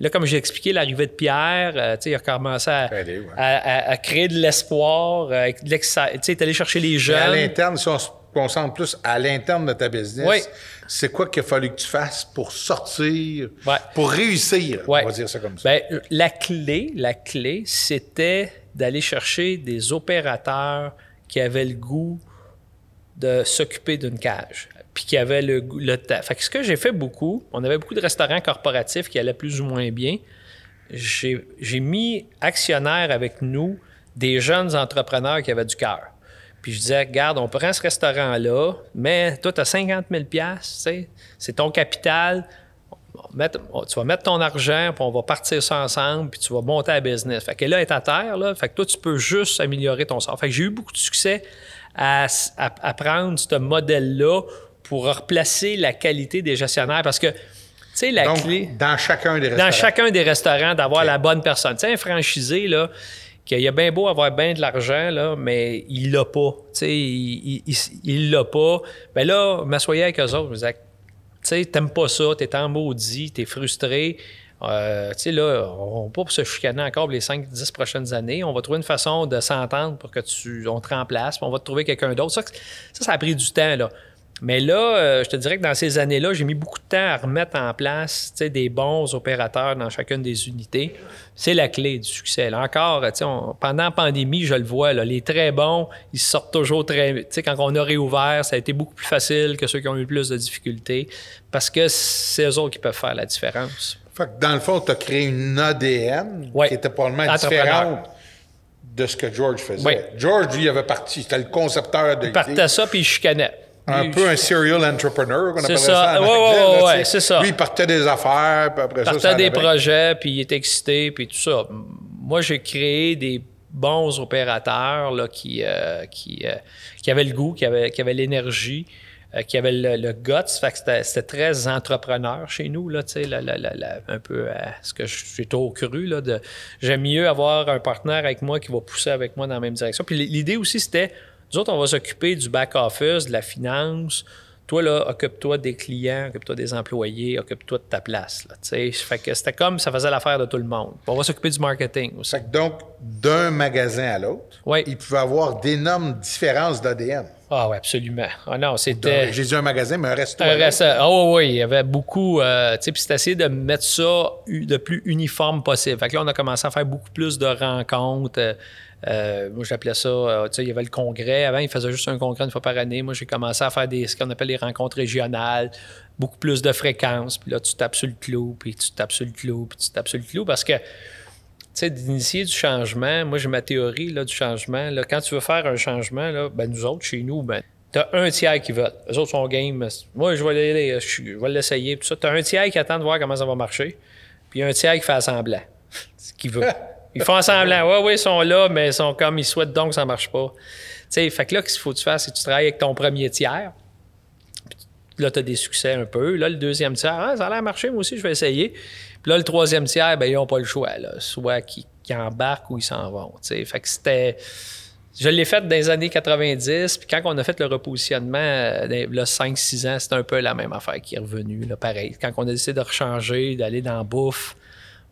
Là, comme j'ai expliqué, l'arrivée de Pierre, euh, sais, il a commencé à, à, créer de l'espoir, euh, de sais, allé chercher les jeunes. Et à l'interne, si on se concentre plus à l'interne de ta business, c'est quoi qu'il a fallu que tu fasses pour sortir, pour réussir, on va dire ça comme ça? Bien, la clé, la clé, c'était d'aller chercher des opérateurs qui avaient le goût de s'occuper d'une cage, puis qui avaient le, le temps. Fait que ce que j'ai fait beaucoup, on avait beaucoup de restaurants corporatifs qui allaient plus ou moins bien. J'ai mis actionnaires avec nous des jeunes entrepreneurs qui avaient du cœur. Puis je disais, regarde, on prend ce restaurant-là, mais toi, tu as 50 000 c'est ton capital. tu vas mettre ton argent, puis on va partir ça ensemble, puis tu vas monter à business. Fait que là, est à terre, là. Fait que toi, tu peux juste améliorer ton sort. Fait que j'ai eu beaucoup de succès à, prendre ce modèle-là pour replacer la qualité des gestionnaires parce que, tu sais, la clé. Dans chacun des restaurants. Dans chacun des restaurants, d'avoir la bonne personne. Tu sais, un franchisé, là, qu'il a bien beau avoir bien de l'argent, mais il l'a pas. il, l'a pas. Ben là, m'assoyais avec eux autres, je me disais, tu sais, t'aimes pas ça, t'es en maudit, t'es frustré. Euh, tu sais, là, on va pas pour se chicaner encore les 5-10 prochaines années. On va trouver une façon de s'entendre pour que tu, te remplace, puis on va te trouver quelqu'un d'autre. Ça, ça, a pris du temps. Mais là, euh, je te dirais que dans ces années-là, j'ai mis beaucoup de temps à remettre en place des bons opérateurs dans chacune des unités. C'est la clé du succès. Là encore, pendant la pandémie, je le vois, là, les très bons, ils sortent toujours très... Quand on a réouvert, ça a été beaucoup plus facile que ceux qui ont eu plus de difficultés parce que c'est eux autres qui peuvent faire la différence. Fait que dans le fond, tu as créé une ADN qui était probablement différente de ce que George faisait. George, lui, il avait parti. C'était le concepteur de Il partait ça, puis il chicanait. Un peu un serial entrepreneur, qu'on appelle ça. ça. Oui, oui, oui, c'est ça. Lui, il partait des affaires, puis après ça. Il partait des projets, puis il était excité, puis tout ça. Moi, j'ai créé des bons opérateurs là, qui, euh, qui, euh, qui avaient le goût, qui avaient, qui avaient l'énergie, euh, qui avaient le, guts. Fait que c'était très entrepreneur chez nous, là, tu sais, un peu ce que j'ai trop cru. Là, de, j'aime mieux avoir un partenaire avec moi qui va pousser avec moi dans la même direction. Puis l'idée aussi, c'était nous autres, on va s'occuper du back-office, de la finance. Toi, là, occupe-toi des clients, occupe-toi des employés, occupe-toi de ta place. Là, fait que c'était comme ça faisait l'affaire de tout le monde. On va s'occuper du marketing aussi. donc, d'un magasin à l'autre, il pouvait avoir d'énormes différences d'ADN. Ah oui, absolument. Ah non, c'était... J'ai dit un magasin, mais un restaurant. Un restaurant. Ah oh, oui, il y avait beaucoup... Euh, tu sais, puis c'était essayer de mettre ça le plus uniforme possible. Fait que là, on a commencé à faire beaucoup plus de rencontres. Euh, euh, moi, j'appelais ça, euh, tu sais, il y avait le congrès. Avant, il faisait juste un congrès une fois par année. Moi, j'ai commencé à faire des, ce qu'on appelle les rencontres régionales, beaucoup plus de fréquences. Puis là, tu tapes sur le clou, puis tu tapes sur le clou, puis tu tapes sur le clou. Parce que, tu sais, d'initier du changement, moi, j'ai ma théorie là, du changement. Là, quand tu veux faire un changement, là, ben, nous autres, chez nous, ben, T'as un tiers qui vote. Les autres sont game. Moi, je vais, je vais l'essayer. Tu as un tiers qui attend de voir comment ça va marcher. Puis un tiers qui fait semblant. Ce qu'il veut. Ils font semblant. Ouais, oui, ils sont là, mais ils sont comme ils souhaitent donc que ça marche pas. Tu sais, fait que là, ce qu'il faut que tu fasses, c'est que tu travailles avec ton premier tiers. là, tu as des succès un peu. Là, le deuxième tiers, ah, ça a l'air marché, moi aussi, je vais essayer. Puis là, le troisième tiers, ben, ils n'ont pas le choix. Là. Soit qu'ils embarquent ou ils s'en vont. sais. Fait que c'était. Je l'ai fait dans les années 90, puis quand on a fait le repositionnement, euh, là, 5-6 ans, c'était un peu la même affaire qui est revenue, là, pareil. Quand on a décidé de rechanger, d'aller dans la bouffe,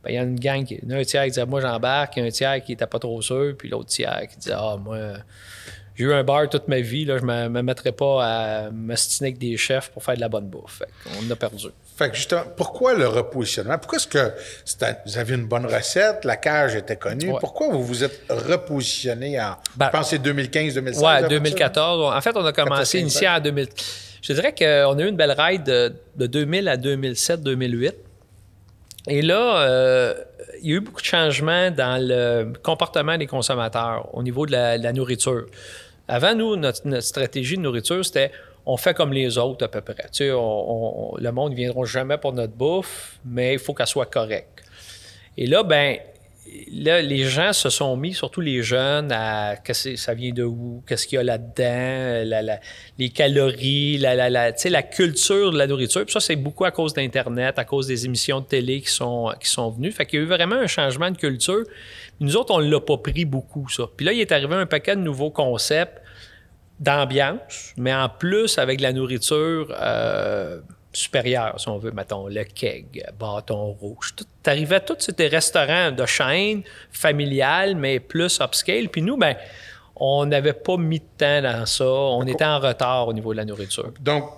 il y a une gang, qui, un tiers qui disait Moi, j'embarque, un tiers qui n'était pas trop sûr, puis l'autre tiers qui disait Ah, moi, j'ai eu un bar toute ma vie, là, je ne me, mettrais pas à m'astiner avec des chefs pour faire de la bonne bouffe. on a perdu. Fait que justement, pourquoi le repositionnement? Pourquoi est-ce que vous aviez une bonne recette, la cage était connue? Pourquoi vous vous êtes repositionné en, ben, je pense, 2015-2016? Oui, 2014. En fait, on a commencé, initié en 2000. Je dirais qu'on a eu une belle ride de, de 2000 à 2007-2008. Et là, euh, il y a eu beaucoup de changements dans le comportement des consommateurs au niveau de la, nourriture. Avant, nous, notre, stratégie de nourriture, c'était on fait comme les autres à peu près. Tu le monde ne viendra jamais pour notre bouffe, mais il faut qu'elle soit correcte. Et là, ben, là, les gens se sont mis, surtout les jeunes, à que ça vient de où, qu'est-ce qu'il y a là-dedans, les calories, la, la, culture de la nourriture. Puis ça, c'est beaucoup à cause d'Internet, à cause des émissions de télé qui sont, venues. Fait qu'il y a eu vraiment un changement de culture. Nous autres, on ne l'a pas pris beaucoup, ça. Puis là, il est arrivé un paquet de nouveaux concepts d'ambiance, mais en plus avec la nourriture euh, supérieure, si on veut, mettons, le keg, bâton rouge. Tout, t'arrivais à tous ces restaurants de chaîne familiale, mais plus upscale. Puis nous, ben, on n'avait pas mis de temps dans ça. On était en retard au niveau de la nourriture. Donc,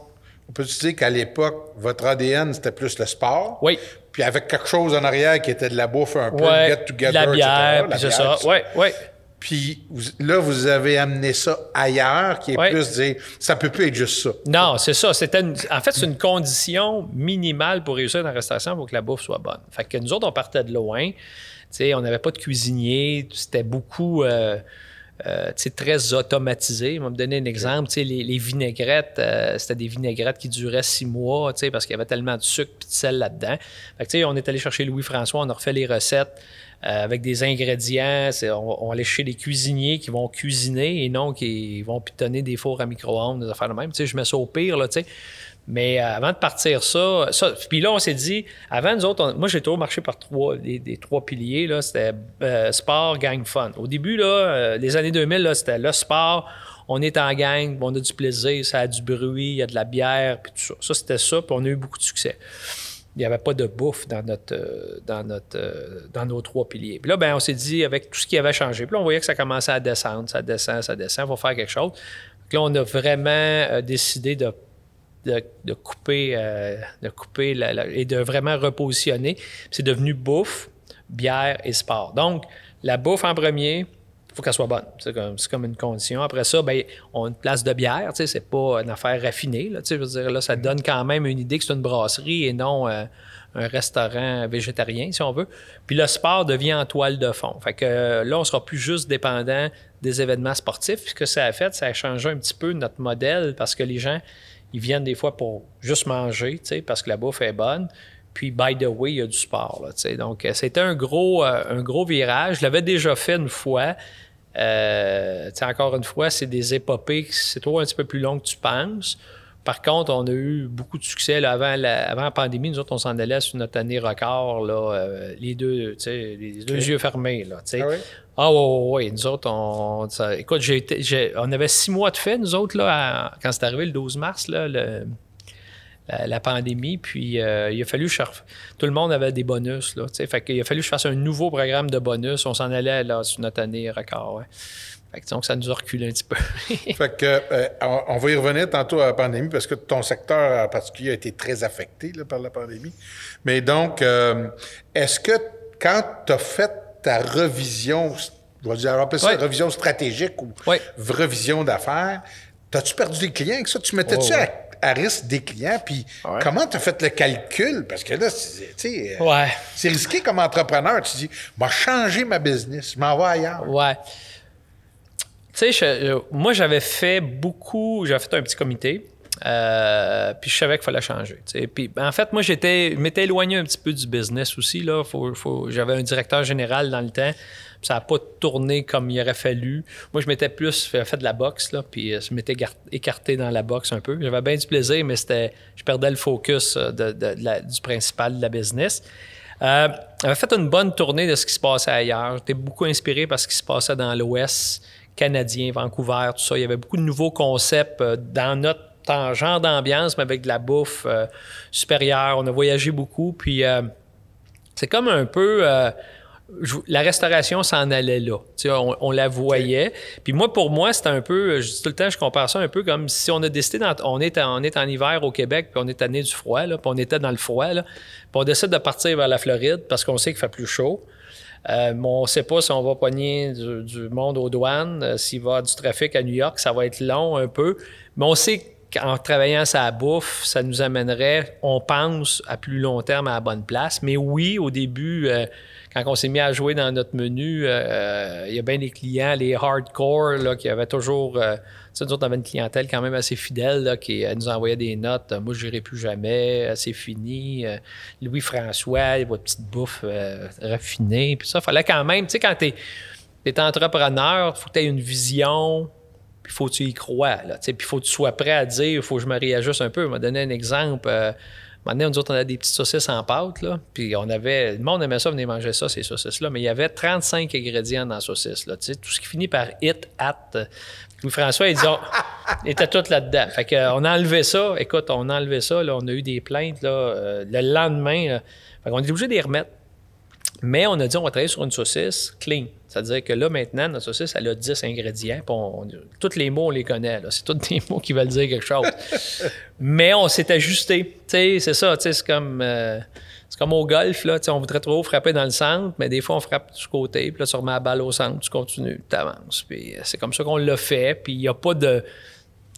on peut se dire qu'à l'époque, votre ADN, c'était plus le sport. Oui. Puis avec quelque chose en arrière qui était de la bouffe un peu, Ouais, get together, la bière, etc. bière, ça. Ouais, ouais. Puis vous- là, vous avez amené ça ailleurs, qui est Ouais. plus dire, ça peut plus être juste ça. Non, c'est ça. C'était une- en fait, c'est une condition minimale pour réussir dans la restauration pour que la bouffe soit bonne. Fait que nous autres, on partait de loin. Tu sais, on n'avait pas de cuisinier. C'était beaucoup. euh, euh, très automatisé. On va me donner un exemple. Les, les vinaigrettes, euh, c'était des vinaigrettes qui duraient six mois, parce qu'il y avait tellement de sucre et de sel là-dedans. On est allé chercher Louis-François, on a refait les recettes euh, avec des ingrédients. On, on allait chez les cuisiniers qui vont cuisiner et non qui vont pitonner des fours à micro-ondes, des affaires de même. Je mets ça au pire, là. Mais euh, avant de partir ça, puis là, on s'est dit, avant nous autres, moi, j'ai toujours marché par trois, des, trois piliers, là, c'était euh, sport, gang, fun. Au début, là, euh, les années 2000, là, c'était le sport, on est en gang, on a du plaisir, ça a du bruit, il y a de la bière, puis tout ça. Ça, c'était ça, puis on a eu beaucoup de succès. Il n'y avait pas de bouffe dans, notre, dans, notre, dans nos trois piliers. Puis là, ben, on s'est dit, avec tout ce qui avait changé, puis là, on voyait que ça commençait à descendre, ça descend, ça descend, il faut faire quelque chose. Puis là, on a vraiment décidé de de, de couper, euh, de couper la- la- et de vraiment repositionner. C'est devenu bouffe, bière et sport. Donc, la bouffe en premier, il faut qu'elle soit bonne. C'est comme, une condition. Après ça, ben, on a une place de bière. C'est pas une affaire raffinée. Là, je veux dire, là, ça donne quand même une idée que c'est une brasserie et non euh, un restaurant végétarien, si on veut. Puis le sport devient en toile de fond. Fait que euh, là, on sera plus juste dépendant des événements sportifs. Puis ce que ça a fait, ça a changé un petit peu notre modèle parce que les gens, ils viennent des fois pour juste manger, parce que la bouffe est bonne. Puis, by the way, il y a du sport. Donc, euh, c'était un gros, euh, un gros virage. Je l'avais déjà fait une fois. Euh, encore une fois, c'est des épopées, c'est toujours un petit peu plus long que tu penses. Par contre, on a eu beaucoup de succès là, avant, la, avant la pandémie. Nous autres, on s'en allait sur notre année record, là, euh, les deux, les deux yeux fermés. Là. Ah oui? Ah oui, oui. Nous autres, on, ça- écoute, été- on avait six mois de fait, nous autres, là, à- quand c'est arrivé le 12 mars, là, le- la, la pandémie. Puis euh, il a fallu, que je ref- tout le monde avait des bonus. Là, fait qu'il a fallu que je fasse un nouveau programme de bonus. On s'en allait là, sur notre année record. ouais. Fait que, donc, ça nous a reculé un petit peu. Fait que, euh, on, on va y revenir tantôt à la pandémie parce que ton secteur en particulier a été très affecté là, par la pandémie. Mais donc, euh, est-ce que quand tu as fait ta revision, je vais dire, appeler ça Ouais. revision stratégique ou Ouais. revision d'affaires, as-tu perdu des clients avec ça? Tu mettais-tu Oh, ouais. à, à risque des clients? Puis Ouais. comment tu as fait le calcul? Parce que là, c'est- tu sais, euh, ouais. c'est risqué comme entrepreneur. Tu dis, je vais changer ma business, je m'en vais ailleurs. Ouais. Tu sais, moi, j'avais fait beaucoup. J'avais fait un petit comité. euh, puis je savais qu'il fallait changer. Puis ben, en fait, moi, j'étais, m'étais éloigné un petit peu du business aussi. Là. Faut, faut- j'avais un directeur général dans le temps. puis Ça n'a pas tourné comme il aurait fallu. Moi, je m'étais plus fait, de la boxe, là, puis euh, je m'étais écarté dans la boxe un peu. J'avais bien du plaisir, mais c'était, je perdais le focus euh, du principal de la business. J'avais fait une bonne tournée de ce qui se passait ailleurs. J'étais beaucoup inspiré par ce qui se passait dans l'Ouest canadien, Vancouver, tout ça. Il y avait beaucoup de nouveaux concepts euh, dans notre genre d'ambiance, mais avec de la bouffe euh, supérieure. On a voyagé beaucoup, puis euh, c'est comme un peu... euh, je- la restauration s'en allait là. On, on la voyait. Puis moi, pour moi, c'était un peu, je dis tout le temps, je compare ça un peu comme si on a décidé, on, est en, on est en hiver au Québec, puis on est année du froid, là, puis on était dans le froid, là, puis on décide de partir vers la Floride parce qu'on sait qu'il fait plus chaud. Euh, on ne sait pas si on va pogner du, du monde aux douanes, euh, s'il va y avoir du trafic à New York, ça va être long un peu. Mais on sait qu'en travaillant sa bouffe, ça nous amènerait, on pense, à plus long terme à la bonne place. Mais oui, au début, euh, quand on s'est mis à jouer dans notre menu, euh, il y a bien des clients, les hardcore, là, qui avaient toujours. Euh, nous autres, on avait une clientèle quand même assez fidèle qui nous envoyait des notes. Moi, je n'irai plus jamais, c'est fini. Louis-François, votre petite bouffe raffinée. Puis ça, fallait quand même, tu sais, quand tu es, entrepreneur, il faut que tu aies une vision, puis faut que tu y crois. Puis il faut que tu sois prêt à dire il faut que je me réajuste un peu. Je vais donner un exemple. Maintenant, nous autres, on avait des petites saucisses en pâte, là. Puis on avait. Le monde aimait ça, venir manger ça, ces saucisses-là. Mais il y avait 35 ingrédients dans la saucisse, là. Tu sais, tout ce qui finit par it, at. Louis-François, il, était tout là-dedans. Fait qu'on a enlevé ça. Écoute, on a enlevé ça, là. On a eu des plaintes, là. Euh, le lendemain, là. Fait qu'on est obligé de les remettre. Mais on a dit, on va travailler sur une saucisse clean. C'est-à-dire que là, maintenant, notre saucisse, elle a 10 ingrédients. tous les mots, on les connaît. C'est tous des mots qui veulent dire quelque chose. Mais on s'est ajusté. C'est ça. C'est comme, euh, comme au golf. Là, on voudrait trop frapper dans le centre, mais des fois, on frappe du côté. Puis là, tu remets la balle au centre, tu continues, tu avances. Puis euh, c'est comme ça qu'on l'a fait. Puis il n'y a pas de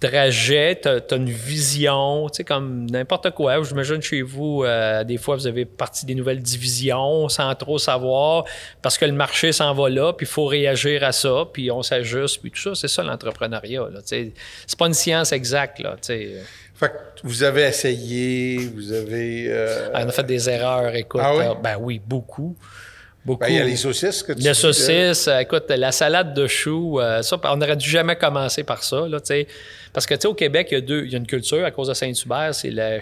trajet, tu as, une vision, tu sais, comme n'importe quoi. J'imagine chez vous, euh, des fois, vous avez parti des nouvelles divisions sans trop savoir parce que le marché s'en va là, puis il faut réagir à ça, puis on s'ajuste, puis tout ça. C'est ça l'entrepreneuriat. C'est pas une science exacte. Là, sais. fait que vous avez essayé, vous avez. Euh, ah, on a fait des erreurs, écoute. Ah oui? Euh, ben oui, beaucoup. Ben, il y a les saucisses que tu Les saucisses, écoute, la salade de choux, ça, on n'aurait dû jamais commencer par ça. Là, parce que, tu sais, au Québec, il y, a deux, il y a une culture à cause de Saint-Hubert, c'est la,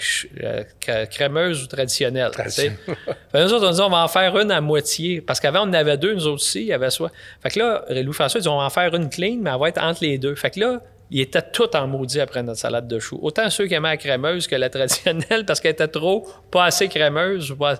crémeuse ou traditionnelle. nous autres, on dit, on va en faire une à moitié. Parce qu'avant, on en avait deux, nous autres aussi, il y avait soit. Fait que là, Louis-François, dit, on va en faire une clean, mais elle va être entre les deux. Fait que là, il était tout en maudit après notre salade de choux. Autant ceux qui aimaient la crémeuse que la traditionnelle parce qu'elle était trop, pas assez crémeuse. Pas...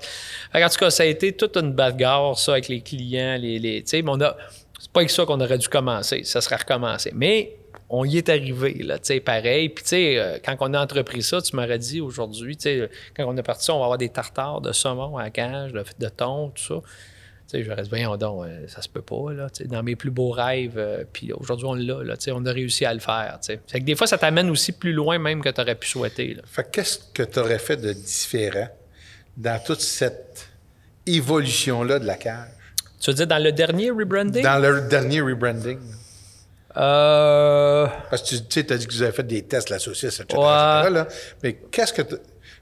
en tout cas, ça a été toute une bagarre, ça, avec les clients. Les, les... C'est pas avec ça qu'on aurait dû commencer. Ça serait recommencé. Mais on y est arrivé, là, tu sais, pareil. Puis, tu sais, euh, quand on a entrepris ça, tu m'aurais dit aujourd'hui, tu sais, quand on est parti, on va avoir des tartares de saumon à la cage, de, thon, tout ça. Tu sais, j'aurais dit, voyons donc, euh, ça se peut pas, là, tu sais, dans mes plus beaux rêves. Euh, puis aujourd'hui, on l'a, là, tu sais, on a réussi à le faire, tu sais. Fait que des fois, ça t'amène aussi plus loin même que tu aurais pu souhaiter, là. Fait qu'est-ce que tu aurais fait de différent dans toute cette évolution-là de la cage? Tu veux dire dans le dernier rebranding? Dans le dernier rebranding. Euh... Parce que tu sais, as dit que vous avez fait des tests, la saucisse, etc. là. Mais qu'est-ce que.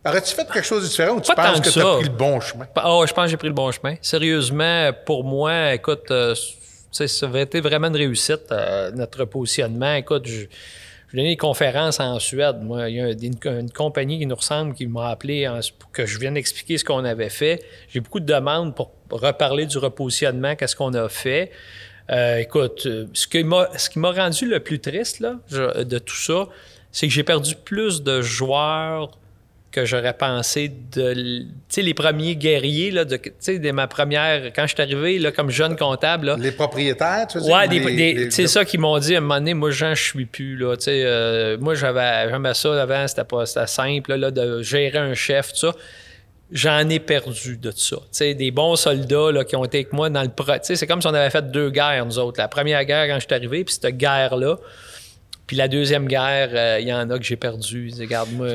Aurais-tu fait quelque chose de différent ou tu penses que, tu as pris le bon chemin? Oh, je pense que j'ai pris le bon chemin. Sérieusement, pour moi, écoute, euh, ça aurait été vraiment une réussite, euh, notre positionnement. Écoute, je, je donnais des conférences en Suède. Moi, il y a une, compagnie qui nous ressemble qui m'a appelé pour que je vienne expliquer ce qu'on avait fait. J'ai beaucoup de demandes pour reparler du repositionnement, qu'est-ce qu'on a fait. Euh, écoute, euh, ce qui m'a rendu le plus triste là, de tout ça, c'est que j'ai perdu plus de joueurs que j'aurais pensé de tu sais les premiers guerriers là de de ma première quand je suis arrivé là comme jeune comptable les propriétaires tu veux ouais, dire c'est ça qui m'ont dit à un moment donné moi Jean je suis plus là euh, moi j'avais jamais ça avant c'était pas simple là, de gérer un chef tout ça j'en ai perdu de ça. des bons soldats là, qui ont été avec moi dans le... C'est comme si on avait fait deux guerres, nous autres. La première guerre, quand je suis arrivé, puis cette guerre-là. Puis la deuxième guerre, euh, il y en a que j'ai perdu. Regarde-moi,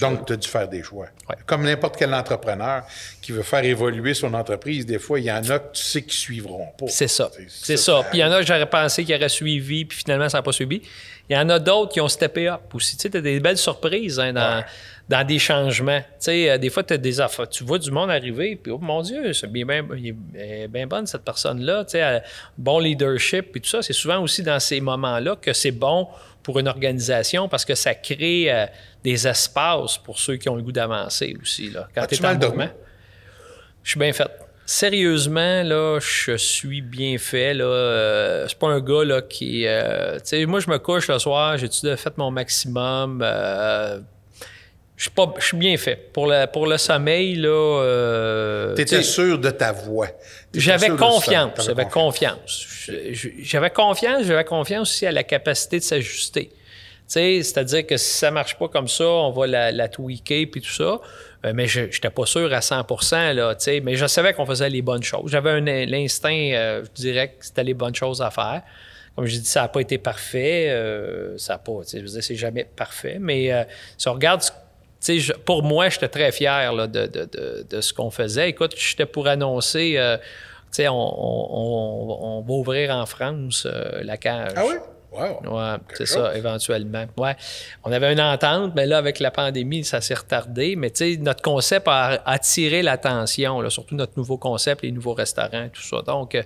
Donc, tu as dû faire des choix. Comme n'importe quel entrepreneur qui veut faire évoluer son entreprise, des fois, il y en a que tu sais qui suivront pas. C'est ça. C'est ça. Puis il y en a que j'aurais pensé qu'ils auraient suivi, puis finalement, ça n'a pas suivi. Il y en a d'autres qui ont steppé up aussi. Tu sais, as des belles surprises hein, dans dans des changements. Tu sais, euh, des fois, as des affaires. Tu vois du monde arriver, puis oh mon Dieu, c'est bien, bien, bien bonne cette personne-là. Tu sais, bon leadership, puis tout ça. C'est souvent aussi dans ces moments-là que c'est bon pour une organisation parce que ça crée euh, des espaces pour ceux qui ont le goût d'avancer aussi. Là. Quand tu es en mouvement, je suis bien fait. Sérieusement, là, je suis bien fait. Là. Euh, c'est pas un gars là, qui. tu sais, moi, je me couche le soir, j'ai fait mon maximum je suis, bien fait. Pour le, pour le sommeil, là. Euh, tu étais sûr de ta voix. J'avais confiance. J'avais confiance. J'avais confiance. J'avais confiance aussi à la capacité de s'ajuster. C'est-à-dire que si ça marche pas comme ça, on va la, la tweaker puis tout ça. Euh, mais je n'étais pas sûr à 100 là, mais je savais qu'on faisait les bonnes choses. J'avais l'instinct, euh, je dirais que c'était les bonnes choses à faire. Comme je dis, ça n'a pas été parfait. ça n'a pas, c'est jamais parfait. Mais si on regarde pour moi, j'étais très fier de, ce qu'on faisait. Écoute, j'étais pour annoncer, euh, on, on, va ouvrir en France euh, la cage. Ah oui? Wow. Ouais, c'est ça, éventuellement. Ouais. On avait une entente, mais là, avec la pandémie, ça s'est retardé. Mais tu sais, notre concept a attiré l'attention, surtout notre nouveau concept, les nouveaux restaurants, tout ça. Donc, euh,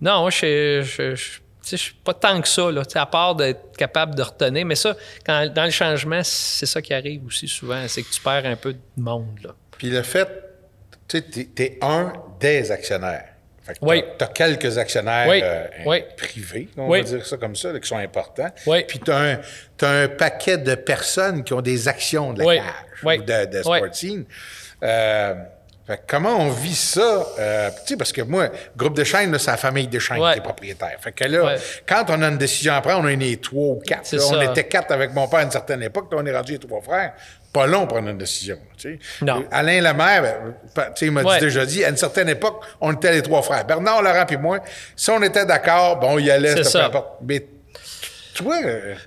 non, je, je, je je suis pas tant que ça, là, à part d'être capable de retenir. Mais ça, quand, dans le changement, c'est ça qui arrive aussi souvent, c'est que tu perds un peu de monde. Là. Puis le fait, tu sais, tu es un des actionnaires. oui. Tu as, quelques actionnaires euh, privés, on va dire ça comme ça, qui sont importants. Oui. Puis tu as, un paquet de personnes qui ont des actions de la cage ou de, de Sportine. Euh, comment on vit ça? Euh, parce que moi, groupe de chaînes, c'est la famille de chaînes qui est propriétaire. Fait que là, quand on a une décision à prendre, on est né trois ou quatre. on était quatre avec mon père à une certaine époque, on est rendu les trois frères. Pas long pour prendre une décision. Non. Alain Lemaire, ben, il m'a déjà dit, à une certaine époque, on était les trois frères. Bernard, Laurent puis moi, si on était d'accord, bon, il y allait, peu importe. Mais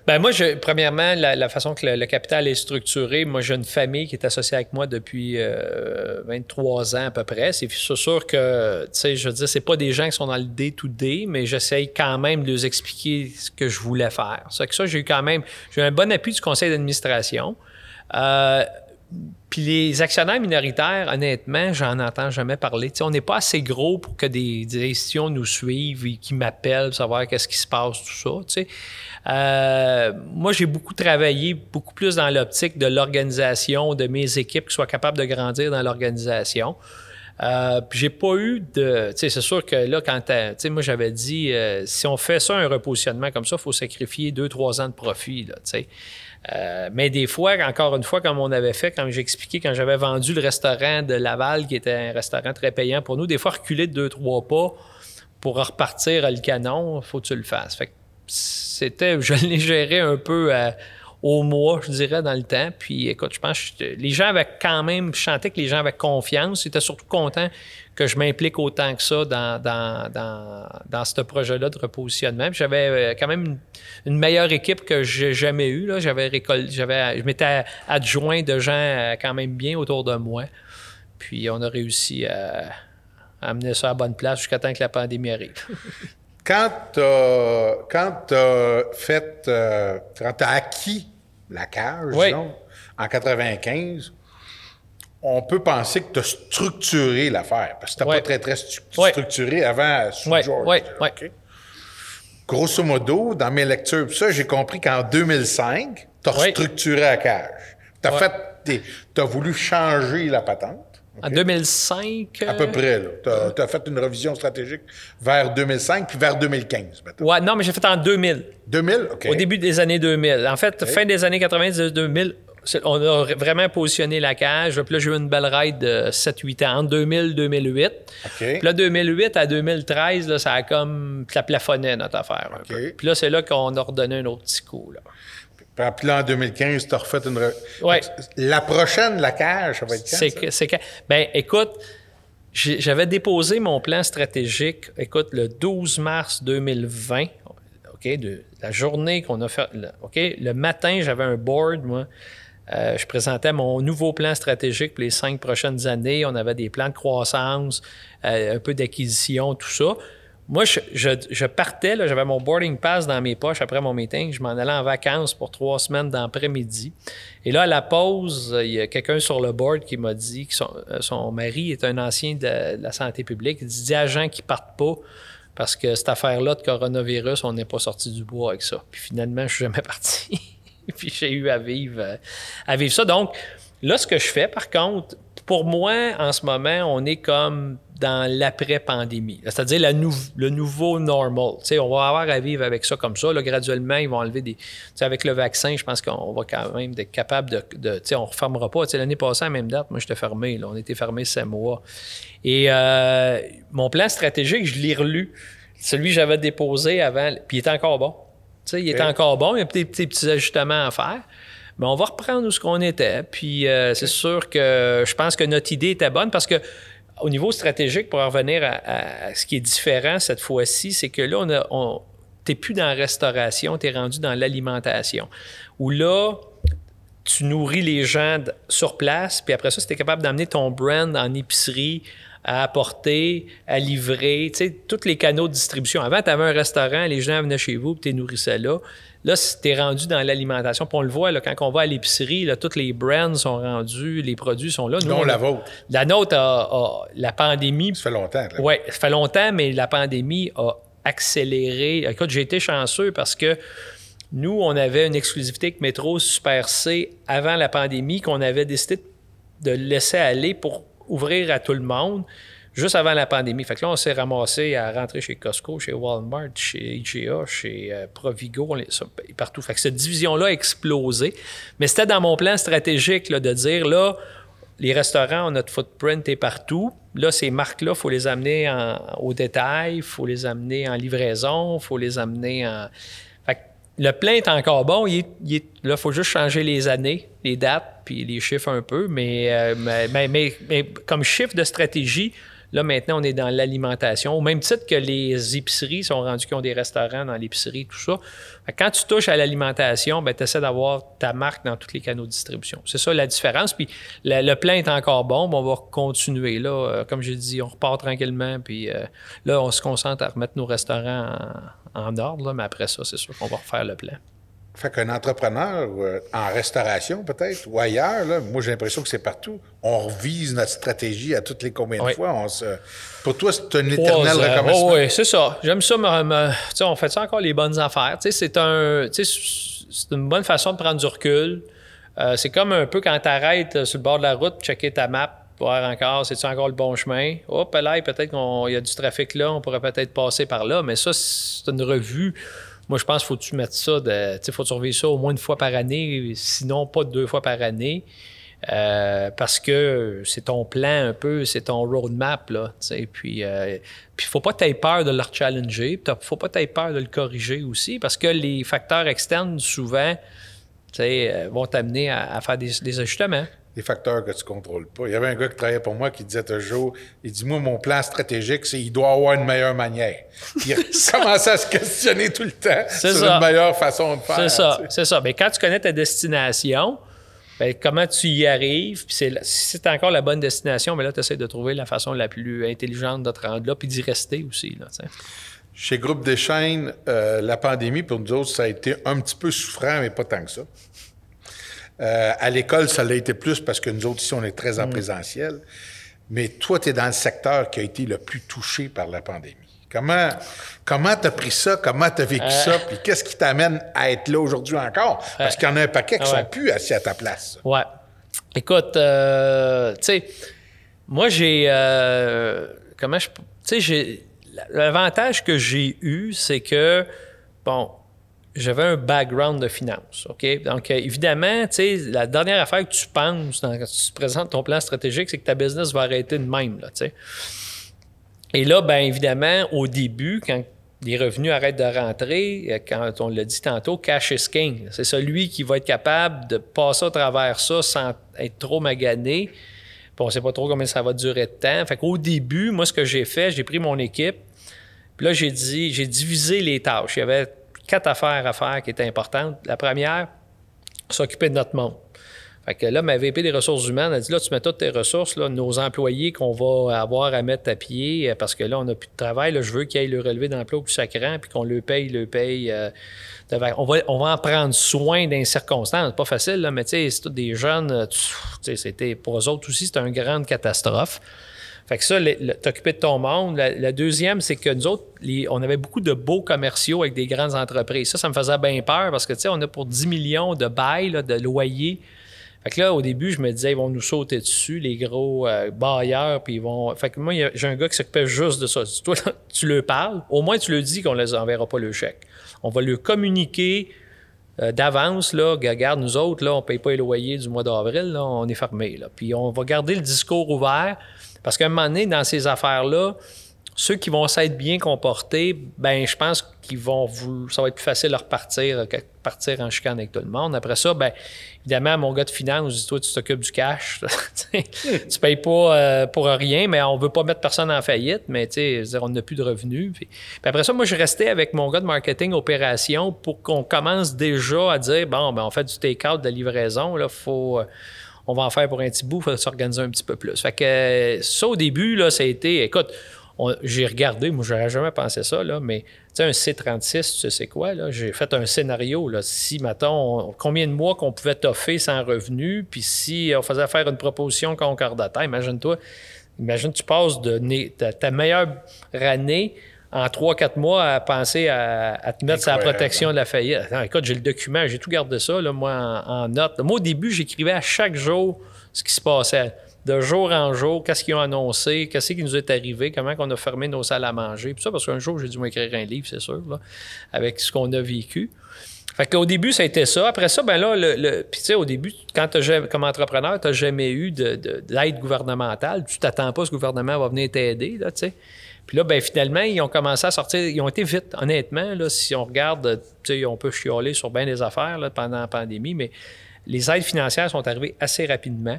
ben moi, je, premièrement, la, façon que le, capital est structuré, moi, j'ai une famille qui est associée avec moi depuis 23 euh, ans à peu près. C'est sûr que, tu sais, je veux dire, c'est pas des gens qui sont dans le day-to-day, mais j'essaye quand même de leur expliquer ce que je voulais faire. C'est que ça, j'ai eu quand même, j'ai un bon appui du conseil d'administration. Euh, puis les actionnaires minoritaires, honnêtement, j'en entends jamais parler. on n'est pas assez gros pour que des, institutions nous suivent et qui m'appellent pour savoir qu'est-ce qui se passe, tout ça. Euh, moi, j'ai beaucoup travaillé, beaucoup plus dans l'optique de l'organisation, de mes équipes qui soient capables de grandir dans l'organisation. Euh, j'ai pas eu de. C'est sûr que là, quand sais, moi, j'avais dit, euh, si on fait ça, un repositionnement comme ça, il faut sacrifier deux, trois ans de profit. Euh, mais des fois, encore une fois, comme on avait fait, j'ai expliqué, quand j'avais vendu le restaurant de Laval, qui était un restaurant très payant pour nous, des fois, reculer de deux, trois pas pour repartir à le canon, faut que tu le fasses. Fait c'était, je l'ai géré un peu euh, au mois, je dirais, dans le temps. Puis écoute, je pense que les gens avaient quand même, je que les gens avaient confiance. Ils étaient surtout contents que je m'implique autant que ça dans, dans, dans, ce projet-là de repositionnement. J'avais euh, quand même une, meilleure équipe que j'ai jamais eue. J'avais j'avais, je m'étais adjoint de gens euh, quand même bien autour de moi. Puis on a réussi à, amener ça à bonne place jusqu'à temps que la pandémie arrive. quand tu as, fait, euh, quand tu as acquis la cage, en 95, on peut penser que tu as structuré l'affaire, parce que tu pas très, très structuré avant sous George. Grosso modo, dans mes lectures, ça, j'ai compris qu'en 2005, tu as structuré la cage. Tu as, fait as voulu changer la patente. En 2005? À peu près, là. Tu as, fait une revision stratégique vers 2005 puis vers 2015, maintenant. Ouais, non, mais j'ai fait en 2000. 2000, OK. Au début des années 2000. En fait, fin des années 90, 2000, on a vraiment positionné la cage. Puis là, j'ai eu une belle ride de 7-8 ans, entre 2000-2008. Puis là, 2008 à 2013, là, ça a comme... Ça plafonnait, notre affaire. Puis là, c'est là qu'on a redonné un autre petit coup, là. Puis là, en 2015, tu as refait une. La prochaine, la cage, ça va être quand? C'est. Ben, écoute, j'avais déposé mon plan stratégique, écoute, le 12 mars 2020. OK, de la journée qu'on a fait. OK, le matin, j'avais un board, moi. Euh, je présentais mon nouveau plan stratégique pour les cinq prochaines années. On avait des plans de croissance, euh, un peu d'acquisition, tout ça. Moi, je, partais, j'avais mon boarding pass dans mes poches après mon meeting. Je m'en allais en vacances pour trois semaines d'après-midi. Et là, à la pause, il y a quelqu'un sur le board qui m'a dit que son, euh, mari est un ancien de, la santé publique. Il dit, à gens qui partent pas parce que cette affaire-là de coronavirus, on n'est pas sorti du bois avec ça. Puis finalement, je suis jamais parti. Puis j'ai eu à vivre, euh, à vivre ça. Donc, là, ce que je fais, par contre, pour moi, en ce moment, on est comme dans l'après-pandémie, c'est-à-dire le nouveau normal. on va avoir à vivre avec ça comme ça. Là, graduellement, ils vont enlever des... avec le vaccin, je pense qu'on va quand même être capable de... on ne refermera pas. L'année passée, à la même date, moi, j'étais fermé. On était fermé sept mois. Et euh, mon plan stratégique, je l'ai relu. Celui que j'avais déposé avant, puis il était encore bon. Il était encore bon. Il y a des petits ajustements à faire. Mais on va reprendre où ce qu'on était. Puis euh, c'est sûr que je pense que notre idée était bonne parce que au niveau stratégique, pour revenir à, ce qui est différent cette fois-ci, c'est que là, on a, t'es plus dans la restauration, tu es rendu dans l'alimentation. Où là, tu nourris les gens sur place, puis après ça, si tu es capable d'amener ton brand en épicerie, à apporter, à livrer, tu sais, tous les canaux de distribution. Avant, tu avais un restaurant, les gens venaient chez vous, tu nourrissais là. Là, tu es rendu dans l'alimentation. Puis on le voit, là, quand on va à l'épicerie, là, tous les brands sont rendus, les produits sont là. Nous, non, la vôtre. La nôtre a, la pandémie. Ça fait longtemps. Oui, ça fait longtemps, mais la pandémie a accéléré. Écoute, j'ai été chanceux parce que nous, on avait une exclusivité avec Métro Super C avant la pandémie qu'on avait décidé de laisser aller pour ouvrir à tout le monde juste avant la pandémie. Fait que là, on s'est ramassé à rentrer chez Costco, chez Walmart, chez IGA, chez euh, Provigo, partout. Fait que cette division-là a explosé. Mais c'était dans mon plan stratégique de dire, là, les restaurants, notre footprint est partout. Là, ces marques-là, il faut les amener au détail, il faut les amener en livraison, il faut les amener en le plein est encore bon. Il là, il faut juste changer les années, les dates, puis les chiffres un peu. Euh, mais, mais, comme chiffre de stratégie, là, maintenant, on est dans l'alimentation. Au même titre que les épiceries sont rendus qui ont des restaurants dans l'épicerie, tout ça. Quand tu touches à l'alimentation, ben, tu essaies d'avoir ta marque dans tous les canaux de distribution. C'est ça la différence. Puis le, plein est encore bon, mais on va continuer. Là, euh, comme j'ai dit, on repart tranquillement. Puis euh, là, on se concentre à remettre nos restaurants en en ordre, mais après ça, c'est sûr qu'on va refaire le plan. Fait qu'un entrepreneur euh, en restauration, peut-être, ou ailleurs, moi, j'ai l'impression que c'est partout. On revise notre stratégie à toutes les combien de fois? On se... Pour toi, c'est un éternel recommencement. oui, c'est ça. J'aime ça. on fait ça encore les bonnes affaires. c'est un, c'est une bonne façon de prendre du recul. Euh, c'est comme un peu quand tu arrêtes sur le bord de la route, checker ta map, encore, c'est-tu encore le bon chemin? Hop, là, peut-être qu'il y a du trafic là, on pourrait peut-être passer par là, mais ça, c'est une revue. Moi, je pense qu'il faut que tu mettes ça, de, faut surveiller ça au moins une fois par année, sinon pas deux fois par année? Euh, parce que c'est ton plan un peu, c'est ton roadmap, là, puis euh, puis faut pas t'aies peur de le challenger, faut pas t'aies peur de le corriger aussi, parce que les facteurs externes, souvent, euh, vont t'amener à, faire des ajustements des facteurs que tu contrôles pas. Il y avait un gars qui travaillait pour moi qui disait toujours, il dit, moi, mon plan stratégique, c'est il doit avoir une meilleure manière. Il commençait à se questionner tout le temps sur une meilleure façon de faire. C'est ça, c'est ça. Mais quand tu connais ta destination, ben, comment tu y arrives, puis si c'est encore la bonne destination, mais là, tu essaies de trouver la façon la plus intelligente de te rendre là, puis d'y rester aussi. Là, Chez Groupe des chaînes, euh, la pandémie, pour nous autres, ça a été un petit peu souffrant, mais pas tant que ça. Euh, à l'école, ça l'a été plus parce que nous autres, ici, on est très en mm. présentiel. Mais toi, tu es dans le secteur qui a été le plus touché par la pandémie. Comment comment tu as pris ça? Comment tu as vécu euh. ça? Puis qu'est-ce qui t'amène à être là aujourd'hui encore? Parce qu'il y en a un paquet qui sont plus assis à ta place. Ouais. Écoute, euh, tu sais, moi, j'ai. comment je. Tu sais, j'ai. L'avantage que j'ai eu, c'est que, bon, j'avais un background de finance. OK? Donc, euh, évidemment, la dernière affaire que tu penses quand tu présentes ton plan stratégique, c'est que ta business va arrêter de même. Là. Et là, bien évidemment, au début, quand les revenus arrêtent de rentrer, euh, quand on l'a dit tantôt, cash is king. C'est celui qui va être capable de passer à travers ça sans être trop magané. Puis on ne sait pas trop combien ça va durer de temps. Fait qu'au début, moi, ce que j'ai fait, j'ai pris mon équipe, puis là, j'ai dit, j'ai divisé les tâches. Il y avait quatre affaires à faire qui étaient importantes. La première, s'occuper de notre monde. Fait que là, ma VP des ressources humaines a dit là, tu mets toutes tes ressources, là, nos employés qu'on va avoir à mettre à pied, euh, parce que là, on n'a plus de travail. je veux qu'ils aillent le relevé d'emploi au plus sacrant, puis qu'on le paye, le paye. Euh, on, va, on va en prendre soin dans les circonstances. pas facile, là, mais tu sais, c'est des jeunes. Euh, c'était, pour eux autres aussi, c'était une grande catastrophe. Fait que ça, t'occuper de ton monde. La, deuxième, c'est que nous autres, on avait beaucoup de beaux commerciaux avec des grandes entreprises. Ça, ça me faisait bien peur parce que, tu sais, on a pour 10 millions de bails, de loyers. Fait que là, au début, je me disais, ils vont nous sauter dessus, les gros euh, bailleurs, puis ils vont. Fait que moi, j'ai un gars qui s'occupait juste de ça. Toi, tu leur parles, au moins tu le dis qu'on ne les enverra pas le chèque. On va leur communiquer euh, d'avance, là, regarde, nous autres, là, on ne paye pas les loyers du mois d'avril, on est fermé. Là. Puis on va garder le discours ouvert. Parce qu'à un moment donné, dans ces affaires-là, ceux qui vont s'être bien comportés, ben je pense qu'ils vont ça va être plus facile de repartir de partir en chicane avec tout le monde. Après ça, ben évidemment, mon gars de finance, toi, tu t'occupes du cash. tu payes pas euh, pour rien, mais on veut pas mettre personne en faillite, mais tu on n'a plus de revenus. Puis, après ça, moi, je restais avec mon gars de marketing opération pour qu'on commence déjà à dire, bon, ben on fait du take-out de livraison, là, faut... Euh, on va en faire pour un petit bout, il faut s'organiser un petit peu plus. Fait que ça, au début, là, ça a été, écoute, j'ai regardé, moi, j'aurais jamais pensé ça, là, mais tu sais, un C36, tu sais c'est quoi, là? J'ai fait un scénario, là. Si, mettons, combien de mois qu'on pouvait toffer sans revenu, puis si on faisait faire une proposition concordataire, imagine-toi, imagine, tu passes de ta, meilleure année en trois, quatre mois à penser à, te mettre sur la protection de la faillite. écoute, j'ai le document, j'ai tout gardé ça, là, moi, en, en note. Moi, au début, j'écrivais à chaque jour ce qui se passait de jour en jour, qu'est-ce qu'ils ont annoncé, qu'est-ce qui nous est arrivé, comment on a fermé nos salles à manger, puis ça, parce qu'un jour, j'ai dû m'écrire un livre, c'est sûr, avec ce qu'on a vécu. Fait qu'au début, ça a été ça. Après ça, ben là, le, puis tu sais, au début, quand tu comme entrepreneur, tu n'as jamais eu d'aide gouvernementale. Tu t'attends pas ce gouvernement va venir t'aider, là, tu sais. Puis là, ben finalement, ils ont commencé à sortir, ils ont été vite, honnêtement, là, si on regarde, on peut chioler sur bien des affaires là, pendant la pandémie, mais les aides financières sont arrivées assez rapidement.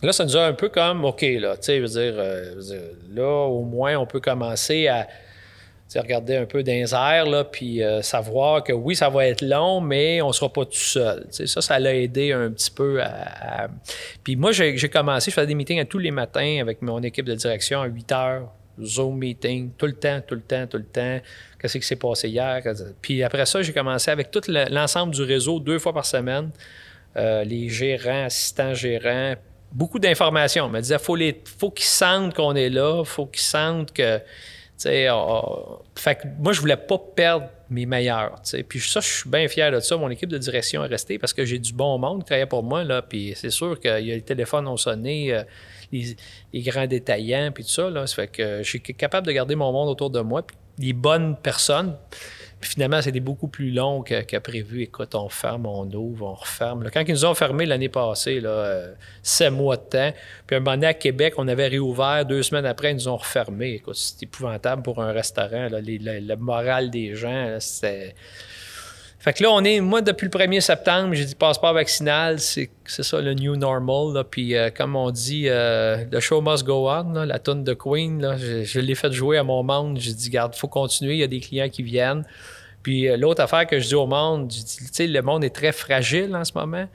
Là, ça nous a un peu comme, OK, là, tu sais, je veux dire, là, au moins, on peut commencer à regarder un peu dans les airs, là, puis euh, savoir que oui, ça va être long, mais on ne sera pas tout seul. ça, ça l'a aidé un petit peu à. Puis moi, j'ai commencé, je faisais des meetings tous les matins avec mon équipe de direction à 8 heures. Zoom meeting, tout le temps, tout le temps, tout le temps. Qu'est-ce qui s'est passé hier? Puis après ça, j'ai commencé avec tout l'ensemble du réseau deux fois par semaine. Euh, les gérants, assistants gérants, beaucoup d'informations. Elle me disait, faut les, faut qu'ils sentent qu'on est là, faut qu'ils sentent que, fait que moi, je voulais pas perdre mes meilleurs. Puis ça, je suis bien fier de ça. Mon équipe de direction est restée parce que j'ai du bon monde qui travaillait pour moi. Là, puis c'est sûr que les téléphones ont sonné, euh, les, grands détaillants, puis tout ça. Là, ça fait que je suis capable de garder mon monde autour de moi. Puis les bonnes personnes. Puis finalement, c'était beaucoup plus long que, prévu. Écoute, on ferme, on ouvre, on referme. Quand ils nous ont fermé l'année passée, là, euh, sept mois de temps, puis un moment donné, à Québec, on avait réouvert. Deux semaines après, ils nous ont refermé. Écoute, c'était épouvantable pour un restaurant. le moral des gens, c'était fait que là, on est, moi, depuis le 1er septembre, j'ai dit passeport vaccinal, c'est ça le new normal. Puis, euh, comme on dit, euh, the show must go on, la tonne de Queen, je, l'ai fait jouer à mon monde. J'ai dit, garde, faut continuer, il y a des clients qui viennent. Puis, euh, l'autre affaire que je dis au monde, tu sais, le monde est très fragile en ce moment.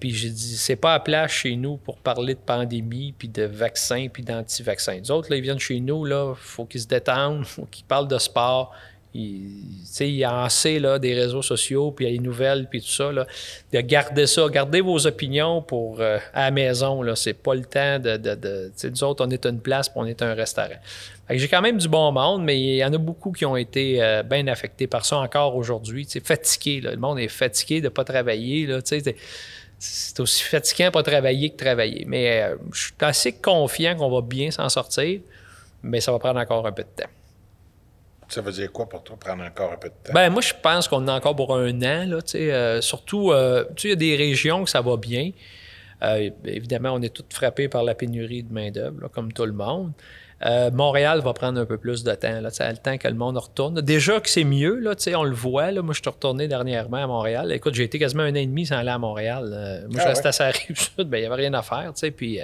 puis j'ai dit, c'est pas à place chez nous pour parler de pandémie, puis de vaccins, puis d'anti-vaccins. Les autres, là, ils viennent chez nous, là, faut qu'ils se détendent, faut qu'ils parlent de sport, il, y a assez là, des réseaux sociaux, puis il y a les nouvelles, puis tout ça. Là, de garder ça, garder vos opinions pour euh, à la maison. C'est pas le temps de. de, nous autres, on est une place, puis on est un restaurant. J'ai quand même du bon monde, mais il y en a beaucoup qui ont été euh, bien affectés par ça encore aujourd'hui. Fatigué, le monde est fatigué de ne pas travailler. C'est aussi fatigant de pas travailler que travailler. Mais euh, je suis assez confiant qu'on va bien s'en sortir, mais ça va prendre encore un peu de temps. Ça veut dire quoi pour toi, prendre encore un peu de temps? Ben moi, je pense qu'on a encore pour un an. Là, euh, surtout, euh, il y a des régions que ça va bien. Euh, évidemment, on est tous frappés par la pénurie de main-d'œuvre, comme tout le monde. Montréal va prendre un peu plus de temps. Là, le temps que le monde retourne. Déjà que c'est mieux, là, on le voit. Là, moi, je suis retourné dernièrement à Montréal. Écoute, j'ai été quasiment un an et demi sans aller à Montréal. moi, je ah restais à sa rive sud, ben, il n'y avait rien à faire. Puis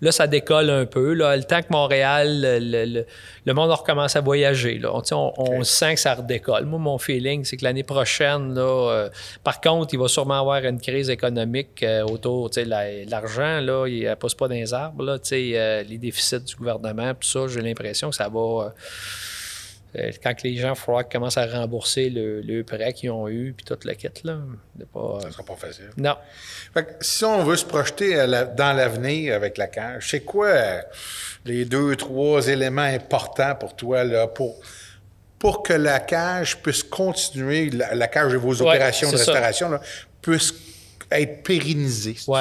Là, ça décolle un peu. Là. Le temps que Montréal, le, monde recommence à voyager. Là. On, sent que ça redécolle. Moi, mon feeling, c'est que l'année prochaine, là, euh, par contre, il va sûrement avoir une crise économique euh, autour. de l'argent, là, il ne pousse pas dans les arbres. Là, euh, les déficits du gouvernement, tout ça, j'ai l'impression que ça va euh, quand les gens, il commencent à rembourser le, prêt qu'ils ont eu, puis toute la quête, là. Pas, ça sera pas facile. Non. si on veut se projeter dans l'avenir avec la cage, c'est quoi euh, les deux, trois éléments importants pour toi, là, pour, pour que la cage puisse continuer, la, cage et vos opérations de restauration, là, puissent être pérennisées? Oui.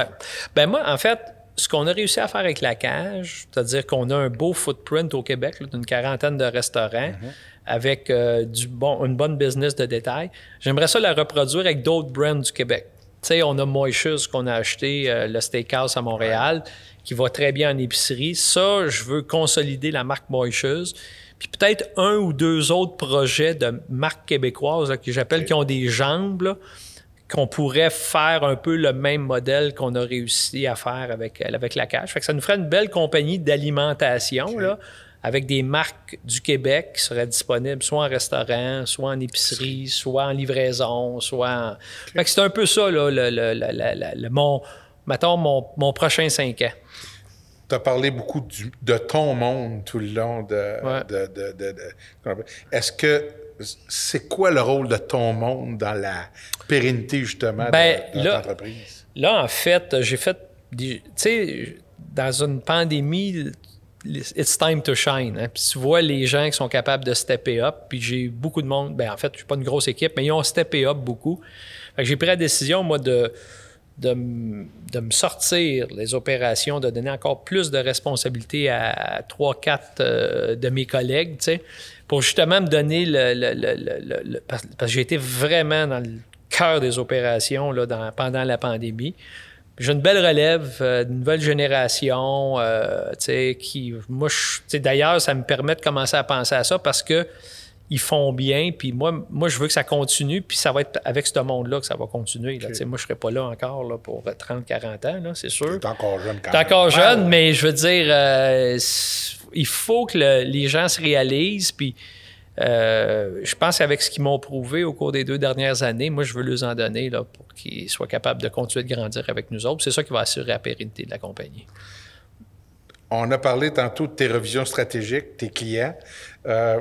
Ben moi, en fait, ce qu'on a réussi à faire avec la cage, c'est-à-dire qu'on a un beau footprint au Québec d'une quarantaine de restaurants mhm. avec euh, du bon, une bonne business de détail. J'aimerais ça la reproduire avec d'autres brands du Québec. sais, on a Moishes qu'on a acheté, euh, le steakhouse à Montréal, qui va très bien en épicerie. Ça, je veux consolider la marque Moishes. Puis peut-être un ou deux autres projets de marques québécoises là, que j'appelle qui ont des jambes, là, qu'on pourrait faire un peu le même modèle qu'on a réussi à faire avec, avec la cache. Fait que ça nous ferait une belle compagnie d'alimentation, là, avec des marques du Québec qui seraient disponibles soit en restaurant, soit en épicerie, soit en livraison, soit en... Fait que c'est un peu ça, là, le, le, le, le mon, mettons, mon, mon prochain cinq ans. Tu as parlé beaucoup du, de ton monde tout le long de... Ouais. de, de, de- de- Est-ce que... C'est quoi le rôle de ton monde dans la pérennité, justement, de- Ben, de, là- l'entreprise? Là, en fait, j'ai fait. Tu sais, dans une pandémie, it's time to shine. hein. Puis tu vois les gens qui sont capables de stepper up. Puis j'ai beaucoup de monde. Ben, en fait, je suis pas une grosse équipe, mais ils ont steppé up beaucoup. Fait que j'ai pris la décision, moi, de, de, de me sortir des opérations, de donner encore plus de responsabilités à trois, quatre euh, de mes collègues, tu sais, pour justement me donner le. le- le- le- parce, parce que j'ai été vraiment dans le cœur des opérations là, dans- pendant la pandémie. J'ai une belle relève, euh, une nouvelle génération, euh, tu sais, qui, moi, d'ailleurs, ça me permet de commencer à penser à ça parce que ils font bien, puis moi, moi, je veux que ça continue, puis ça va être avec ce monde-là que ça va continuer. là. Moi, je serai pas là encore là, pour 30-40 ans, là, c'est sûr. T'es encore jeune quand T'es encore jeune, Ouais. mais je veux dire, euh, il faut que le- les gens se réalisent. Puis, euh, je pense qu'avec ce qu'ils m'ont prouvé au cours des deux dernières années, moi, je veux leur en donner là, pour qu'ils soient capables de continuer de grandir avec nous autres. C'est ça qui va assurer la pérennité de la compagnie. On a parlé tantôt de tes revisions stratégiques, tes clients. Euh,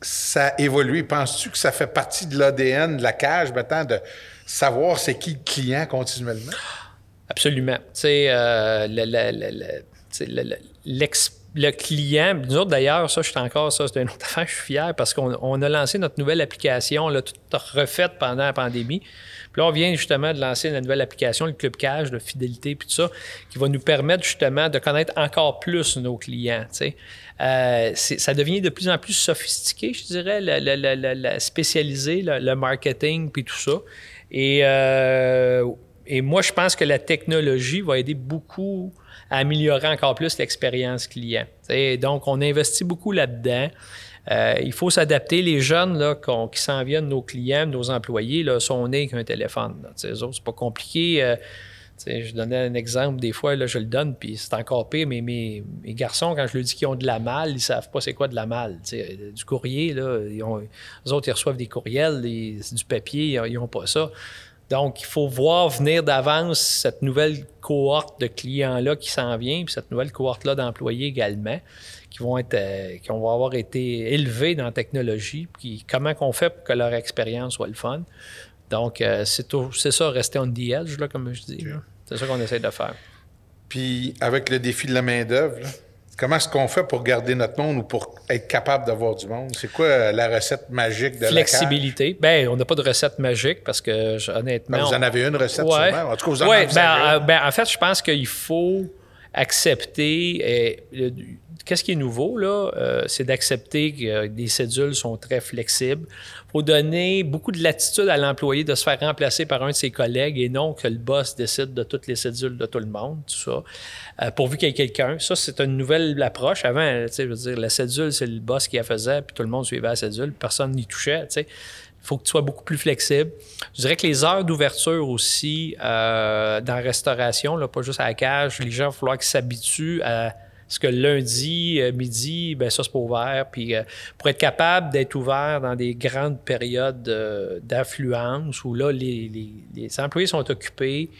ça a évolué. Penses-tu que ça fait partie de l'ADN de la cage maintenant de savoir c'est qui le client continuellement? Absolument. Tu sais, euh, le, le- client, nous autres d'ailleurs, ça, je suis encore, ça, c'est une autre affaire, je suis fier parce qu'on on a lancé notre nouvelle application, là, toute refaite pendant la pandémie. Puis là, on vient justement de lancer la nouvelle application, le Club Cash, de fidélité, puis tout ça, qui va nous permettre justement de connaître encore plus nos clients. Euh, ça devient de plus en plus sophistiqué, je dirais, le, spécialisé, le, marketing, puis tout ça. Euh, et moi, je pense que la technologie va aider beaucoup à améliorer encore plus l'expérience client. Donc, on investit beaucoup là-dedans. Euh, il faut s'adapter. Les jeunes qui s'en viennent, nos clients, nos employés, sont nés avec un téléphone. c'est pas compliqué. Euh, je donnais un exemple, des fois, je le donne, puis c'est encore pire, mais mes, garçons, quand je leur dis qu'ils ont de la malle, ils savent pas c'est quoi de la malle. Sais, du courrier, là, ils eux autres, ils reçoivent des courriels, du papier, ils n'ont pas ça. Donc, il faut voir venir d'avance cette nouvelle cohorte de clients-là qui s'en vient, puis cette nouvelle cohorte-là d'employés également, qui vont être, euh, qui vont avoir été élevés dans la technologie, puis comment qu'on fait pour que leur expérience soit le fun. Donc, euh, c'est ça, rester on the edge, là, comme je dis. C'est ça qu'on essaie de faire. Puis avec le défi de la main-d'œuvre, là, comment est-ce qu'on fait pour garder notre monde ou pour être capable d'avoir du monde? C'est quoi la recette magique de la cage? Flexibilité. Ben, on n'a pas de recette magique parce que, honnêtement. Ben, vous en avez une recette Ouais. sûrement. En tout cas, vous en Ouais, ben, une. euh, ben, en fait, je pense qu'il faut accepter. euh, Qu'est-ce qui est nouveau, là? euh, c'est d'accepter que euh, des cédules sont très flexibles. Il faut donner beaucoup de latitude à l'employé de se faire remplacer par un de ses collègues et non que le boss décide de toutes les cédules de tout le monde, tout ça. Pourvu qu'il y ait quelqu'un. Ça, c'est une nouvelle approche. Avant, je veux dire, la cédule, c'est le boss qui la faisait, puis tout le monde suivait la cédule, personne n'y touchait, faut que tu sois beaucoup plus flexible. Je dirais que les heures d'ouverture aussi euh, dans la restauration, là, pas juste à la cage, les gens, il va falloir qu'ils s'habituent à ce que lundi, euh, midi, ben ça, c'est pas ouvert. Puis euh, pour être capable d'être ouvert dans des grandes périodes euh, d'affluence où là, les, les- les employés sont occupés,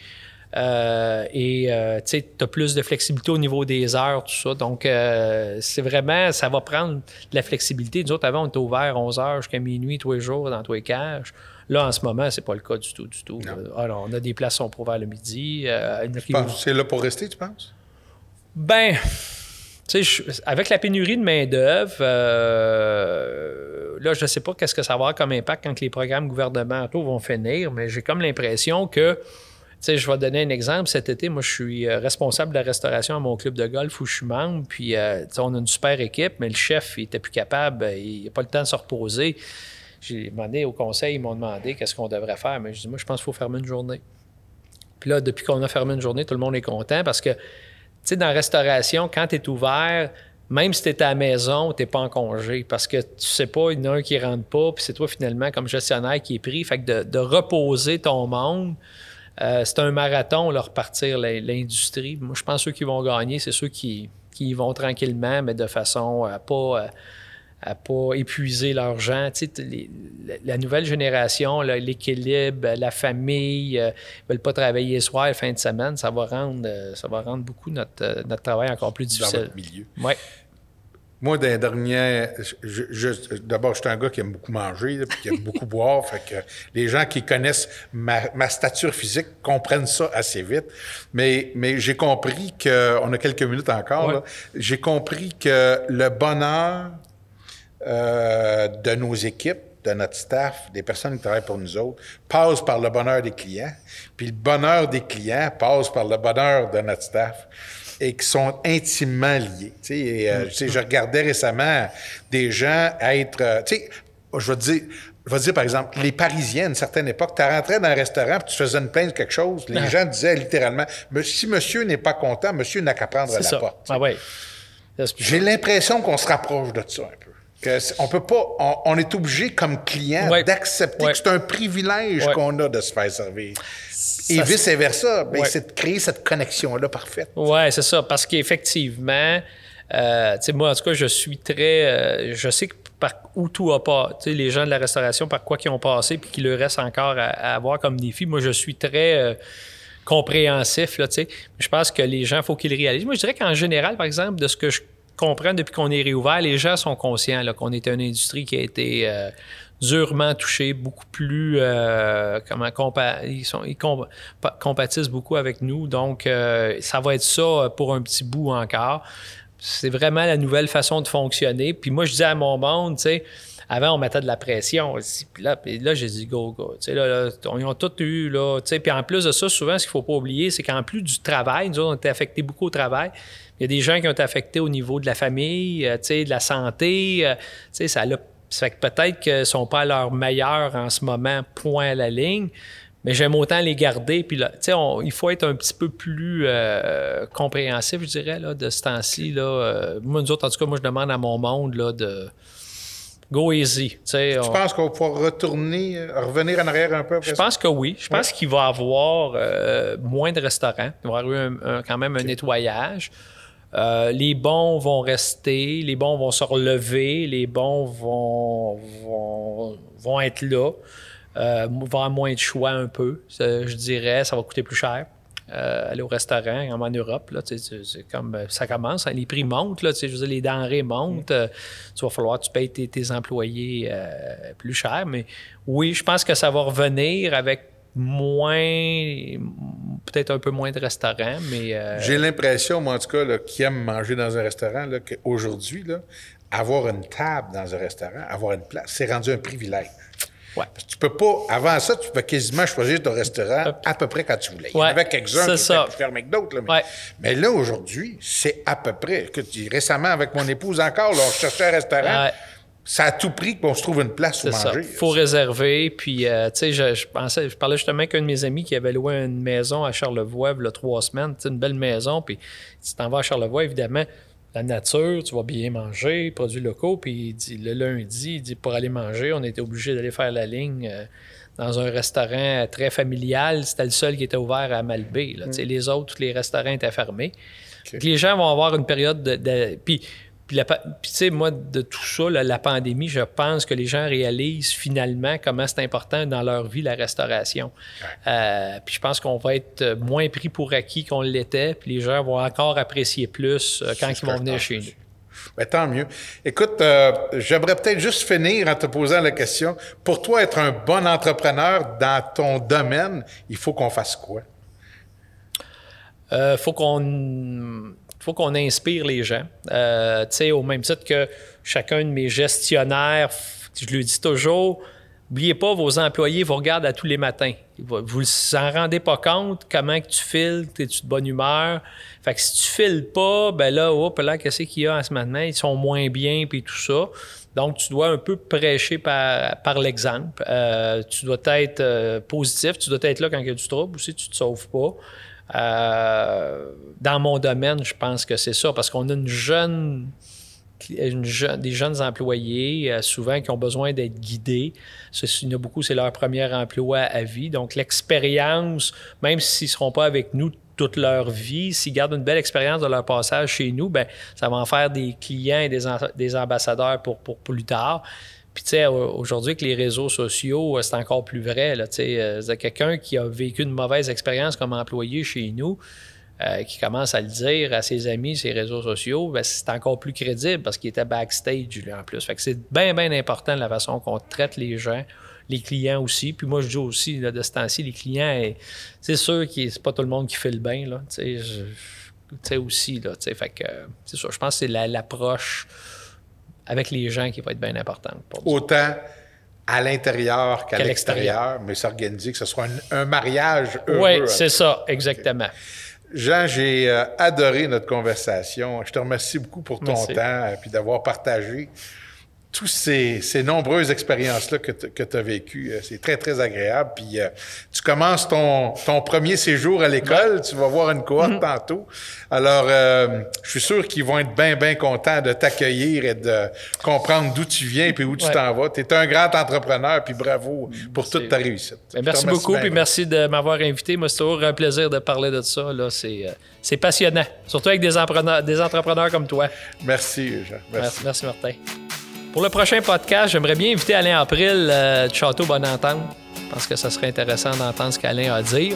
euh, et euh, tu as plus de flexibilité au niveau des heures, tout ça. Donc, euh, c'est vraiment, ça va prendre de la flexibilité. Nous autres, avant, on était ouvert 11 heures jusqu'à minuit tous les jours dans tous les cages. Là, en ce moment, c'est pas le cas du tout, du tout. Non. Euh, Alors, on a des places qui sont pour ouvert le midi. C'est là pour rester, tu penses? ben, tu sais, avec la pénurie de main-d'œuvre, euh, là, je ne sais pas qu'est-ce que ça va avoir comme impact quand les programmes gouvernementaux vont finir, mais j'ai comme l'impression que, je vais donner un exemple. Cet été, moi, je suis euh, responsable de la restauration à mon club de golf où je suis membre, puis, euh, on a une super équipe, mais le chef, il était plus capable, il n'a pas le temps de se reposer. j'ai demandé au conseil, ils m'ont demandé qu'est-ce qu'on devrait faire. Mais je dis, moi, je pense qu'il faut fermer une journée. Puis là, depuis qu'on a fermé une journée, tout le monde est content parce que, tu sais, dans la restauration, quand tu es ouvert, même si tu es à la maison, tu n'es pas en congé parce que tu sais pas, il y en a un qui rentre pas, puis c'est toi finalement comme gestionnaire qui est pris. Fait que de, reposer ton monde, euh, c'est un marathon, leur repartir l'industrie. Moi, je pense que ceux qui vont gagner, c'est ceux qui, qui vont tranquillement, mais de façon à pas. À, pas épuiser leur gens. Tu sais, la nouvelle génération, l'équilibre, la famille, euh, ne veulent pas travailler soir, fin de semaine, ça va rendre, euh, ça va rendre beaucoup notre, notre travail encore plus difficile. Dans votre milieu. Ouais. Moi, d'un dernier, d'abord, je suis un gars qui aime beaucoup manger, et qui aime beaucoup boire. Fait que les gens qui connaissent ma, stature physique comprennent ça assez vite. Mais, mais j'ai compris que, on a quelques minutes encore, j'ai compris que le bonheur euh, de nos équipes, de notre staff, des personnes qui travaillent pour nous autres, passe par le bonheur des clients. Puis le bonheur des clients passe par le bonheur de notre staff et qui sont intimement liés. Et, euh, je regardais récemment des gens être... Euh, sais, je vais te dire... Je vais dire, par exemple, les Parisiens, à une certaine époque, tu rentrais dans un restaurant puis tu faisais une plainte de quelque chose, les ah. gens disaient littéralement Si monsieur n'est pas content, monsieur n'a qu'à prendre la porte. Ah ouais. J'ai l'impression qu'on se rapproche de ça un peu. Que on peut pas, on, est obligé comme client d'accepter que c'est un privilège qu'on a de se faire servir. Et vice-versa, ben, c'est de créer cette connexion-là parfaite. Oui, c'est ça, parce qu'effectivement, euh, moi, en tout cas, je suis très. Euh, je sais que par où tout a pas, tu sais, les gens de la restauration, par quoi qui ont passé, puis qu'il leur reste encore à, avoir comme défi. Moi, je suis très. Euh, compréhensif, là, tu sais. Je pense que les gens, il faut qu'ils réalisent. Moi, je dirais qu'en général, par exemple, de ce que je comprends depuis qu'on est réouvert, les gens sont conscients qu'on est une industrie qui a été durement touchés, beaucoup plus euh, comment ils sont ils compatissent beaucoup avec nous. Donc euh, ça va être ça pour un petit bout encore. C'est vraiment la nouvelle façon de fonctionner. Puis moi je dis à mon monde, tu sais, avant on mettait de la pression. Puis là, là j'ai dit go go. Tu sais, là, on, ils ont tout eu là. Tu sais, puis en plus de ça, souvent ce qu'il faut pas oublier, c'est qu'en plus du travail, nous on a été affectés beaucoup au travail. Il y a des gens qui ont été affectés au niveau de la famille, euh, tu sais, de la santé. tu sais, ça a ça fait que peut-être qu'ils ne sont pas à leur meilleur en ce moment, point à la ligne, mais j'aime autant les garder. Puis là, il faut être un petit peu plus euh, compréhensif, je dirais, là, de ce temps-ci. Là. Euh, moi, nous autres, en tout cas, moi, je demande à mon monde là, de go easy. Tu penses qu'on va pouvoir retourner, euh, revenir en arrière un peu? je pense que oui. Je pense qu'il va y avoir moins de restaurants. Il va y avoir quand même un nettoyage. Euh, les bons vont rester, les bons vont se relever, les bons vont, vont, être là. Euh, va avoir moins de choix un peu, je dirais. Ça va coûter plus cher. Euh, aller au restaurant, comme en Europe, là, c'est comme ça commence, hein, les prix montent, là, je veux dire, les denrées montent, il va falloir que tu payes tes, tes employés plus cher, mais oui, je pense que ça va revenir avec moins, peut-être un peu moins de restaurants, mais... Euh, J'ai l'impression, moi en tout cas, qui aime manger dans un restaurant, qu'aujourd'hui, avoir une table dans un restaurant, avoir une place, c'est rendu un privilège. Ouais. Parce que tu peux pas, avant ça, tu peux quasiment choisir ton restaurant à peu près quand tu voulais. En avait quelques-uns qui étaient plus fermés que d'autres. Mais, mais, là, aujourd'hui, c'est à peu près. Que, récemment, avec mon épouse encore, on cherchait un restaurant ça a tout pris qu'on se trouve une place pour manger. Il faut réserver. Puis, euh, tu sais, je, pensais, je parlais justement avec un de mes amis qui avait loué une maison à Charlevoix il y a trois semaines. une belle maison. Puis, tu t'en vas à Charlevoix, évidemment, la nature, tu vas bien manger, produits locaux. Puis, il dit, le lundi, il dit, pour aller manger, on était obligé d'aller faire la ligne. Euh, dans un restaurant très familial, c'était le seul qui était ouvert à Malbé. Là. Mm. Les autres, tous les restaurants étaient fermés. Les gens vont avoir une période de. de puis puis, tu sais, moi, de tout ça, la pandémie, je pense que les gens réalisent finalement comment c'est important dans leur vie la restauration. Euh, puis je pense qu'on va être moins pris pour acquis qu'on l'était, puis les gens vont encore apprécier plus euh, quand ils vont venir chez nous. Bien, tant mieux. Écoute, euh, j'aimerais peut-être juste finir en te posant la question. Pour toi, être un bon entrepreneur dans ton domaine, il faut qu'on fasse quoi? Il faut qu'on faut qu'on inspire les gens. Euh, au même titre que chacun de mes gestionnaires, je lui dis toujours, n'oubliez pas, vos employés vous regardent à tous les matins. Vous ne en rendez pas compte, comment que tu files, es-tu de bonne humeur? Fait que si tu files pas, ben là, hop, là, qu'est-ce qu'il y a en ce moment? Ils sont moins bien, puis tout ça. Donc, tu dois un peu prêcher par, par l'exemple. Euh, tu dois être euh, positif, tu dois être là quand il y a du trouble aussi, tu ne te sauves pas. Euh, dans mon domaine, je pense que c'est ça, parce qu'on a une jeune, une des jeunes employés, souvent qui ont besoin d'être guidés. Il y en a beaucoup, c'est leur premier emploi à vie. Donc, l'expérience, même s'ils ne seront pas avec nous toute leur vie, s'ils gardent une belle expérience de leur passage chez nous, ben ça va en faire des clients et des, ambassadeurs pour, pour, plus tard. Puis, tu sais, aujourd'hui, avec les réseaux sociaux, euh, c'est encore plus vrai. Sais, euh, quelqu'un qui a vécu une mauvaise expérience comme employé chez nous, euh, qui commence à le dire à ses amis, ses réseaux sociaux, ben, c'est encore plus crédible parce qu'il était backstage, lui, en plus. Fait que c'est bien, bien important la façon qu'on traite les gens les clients aussi. Puis moi, je dis aussi, là, de ce temps-ci, les clients, c'est sûr que c'est pas tout le monde qui fait le bain, là. Tu sais, aussi, là. Tu sais, fait que, c'est ça. Je pense que c'est l'approche avec les gens qui va être bien importante. Autant à l'intérieur qu'à l'extérieur, mais s'organiser, que ce soit un, mariage heureux. Oui, c'est ça, exactement. Jean, j'ai euh, adoré notre conversation. Je te remercie beaucoup pour ton temps et d'avoir partagé toutes ces, nombreuses expériences-là que tu as vécues. Euh, c'est très, très agréable. Puis euh, tu commences ton, ton premier séjour à l'école. Tu vas voir une cohorte mm-hmm. tantôt. Alors, euh, je suis sûr qu'ils vont être bien, bien contents de t'accueillir et de comprendre d'où tu viens et où tu t'en vas. Tu es un grand entrepreneur, puis bravo pour toute ta réussite. Ben, merci beaucoup, puis merci de m'avoir invité. Moi, c'est toujours un plaisir de parler de ça. C'est, passionnant, surtout avec des entrepreneurs, des entrepreneurs comme toi. Merci, Jean. Merci, merci Martin. Pour le prochain podcast, j'aimerais bien inviter Alain April euh, de Château Bonentente. Je pense que ça serait intéressant d'entendre ce qu'Alain a à dire.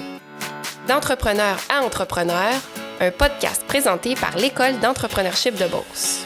D'entrepreneur à entrepreneur, un podcast présenté par l'École d'entrepreneurship de Beauce.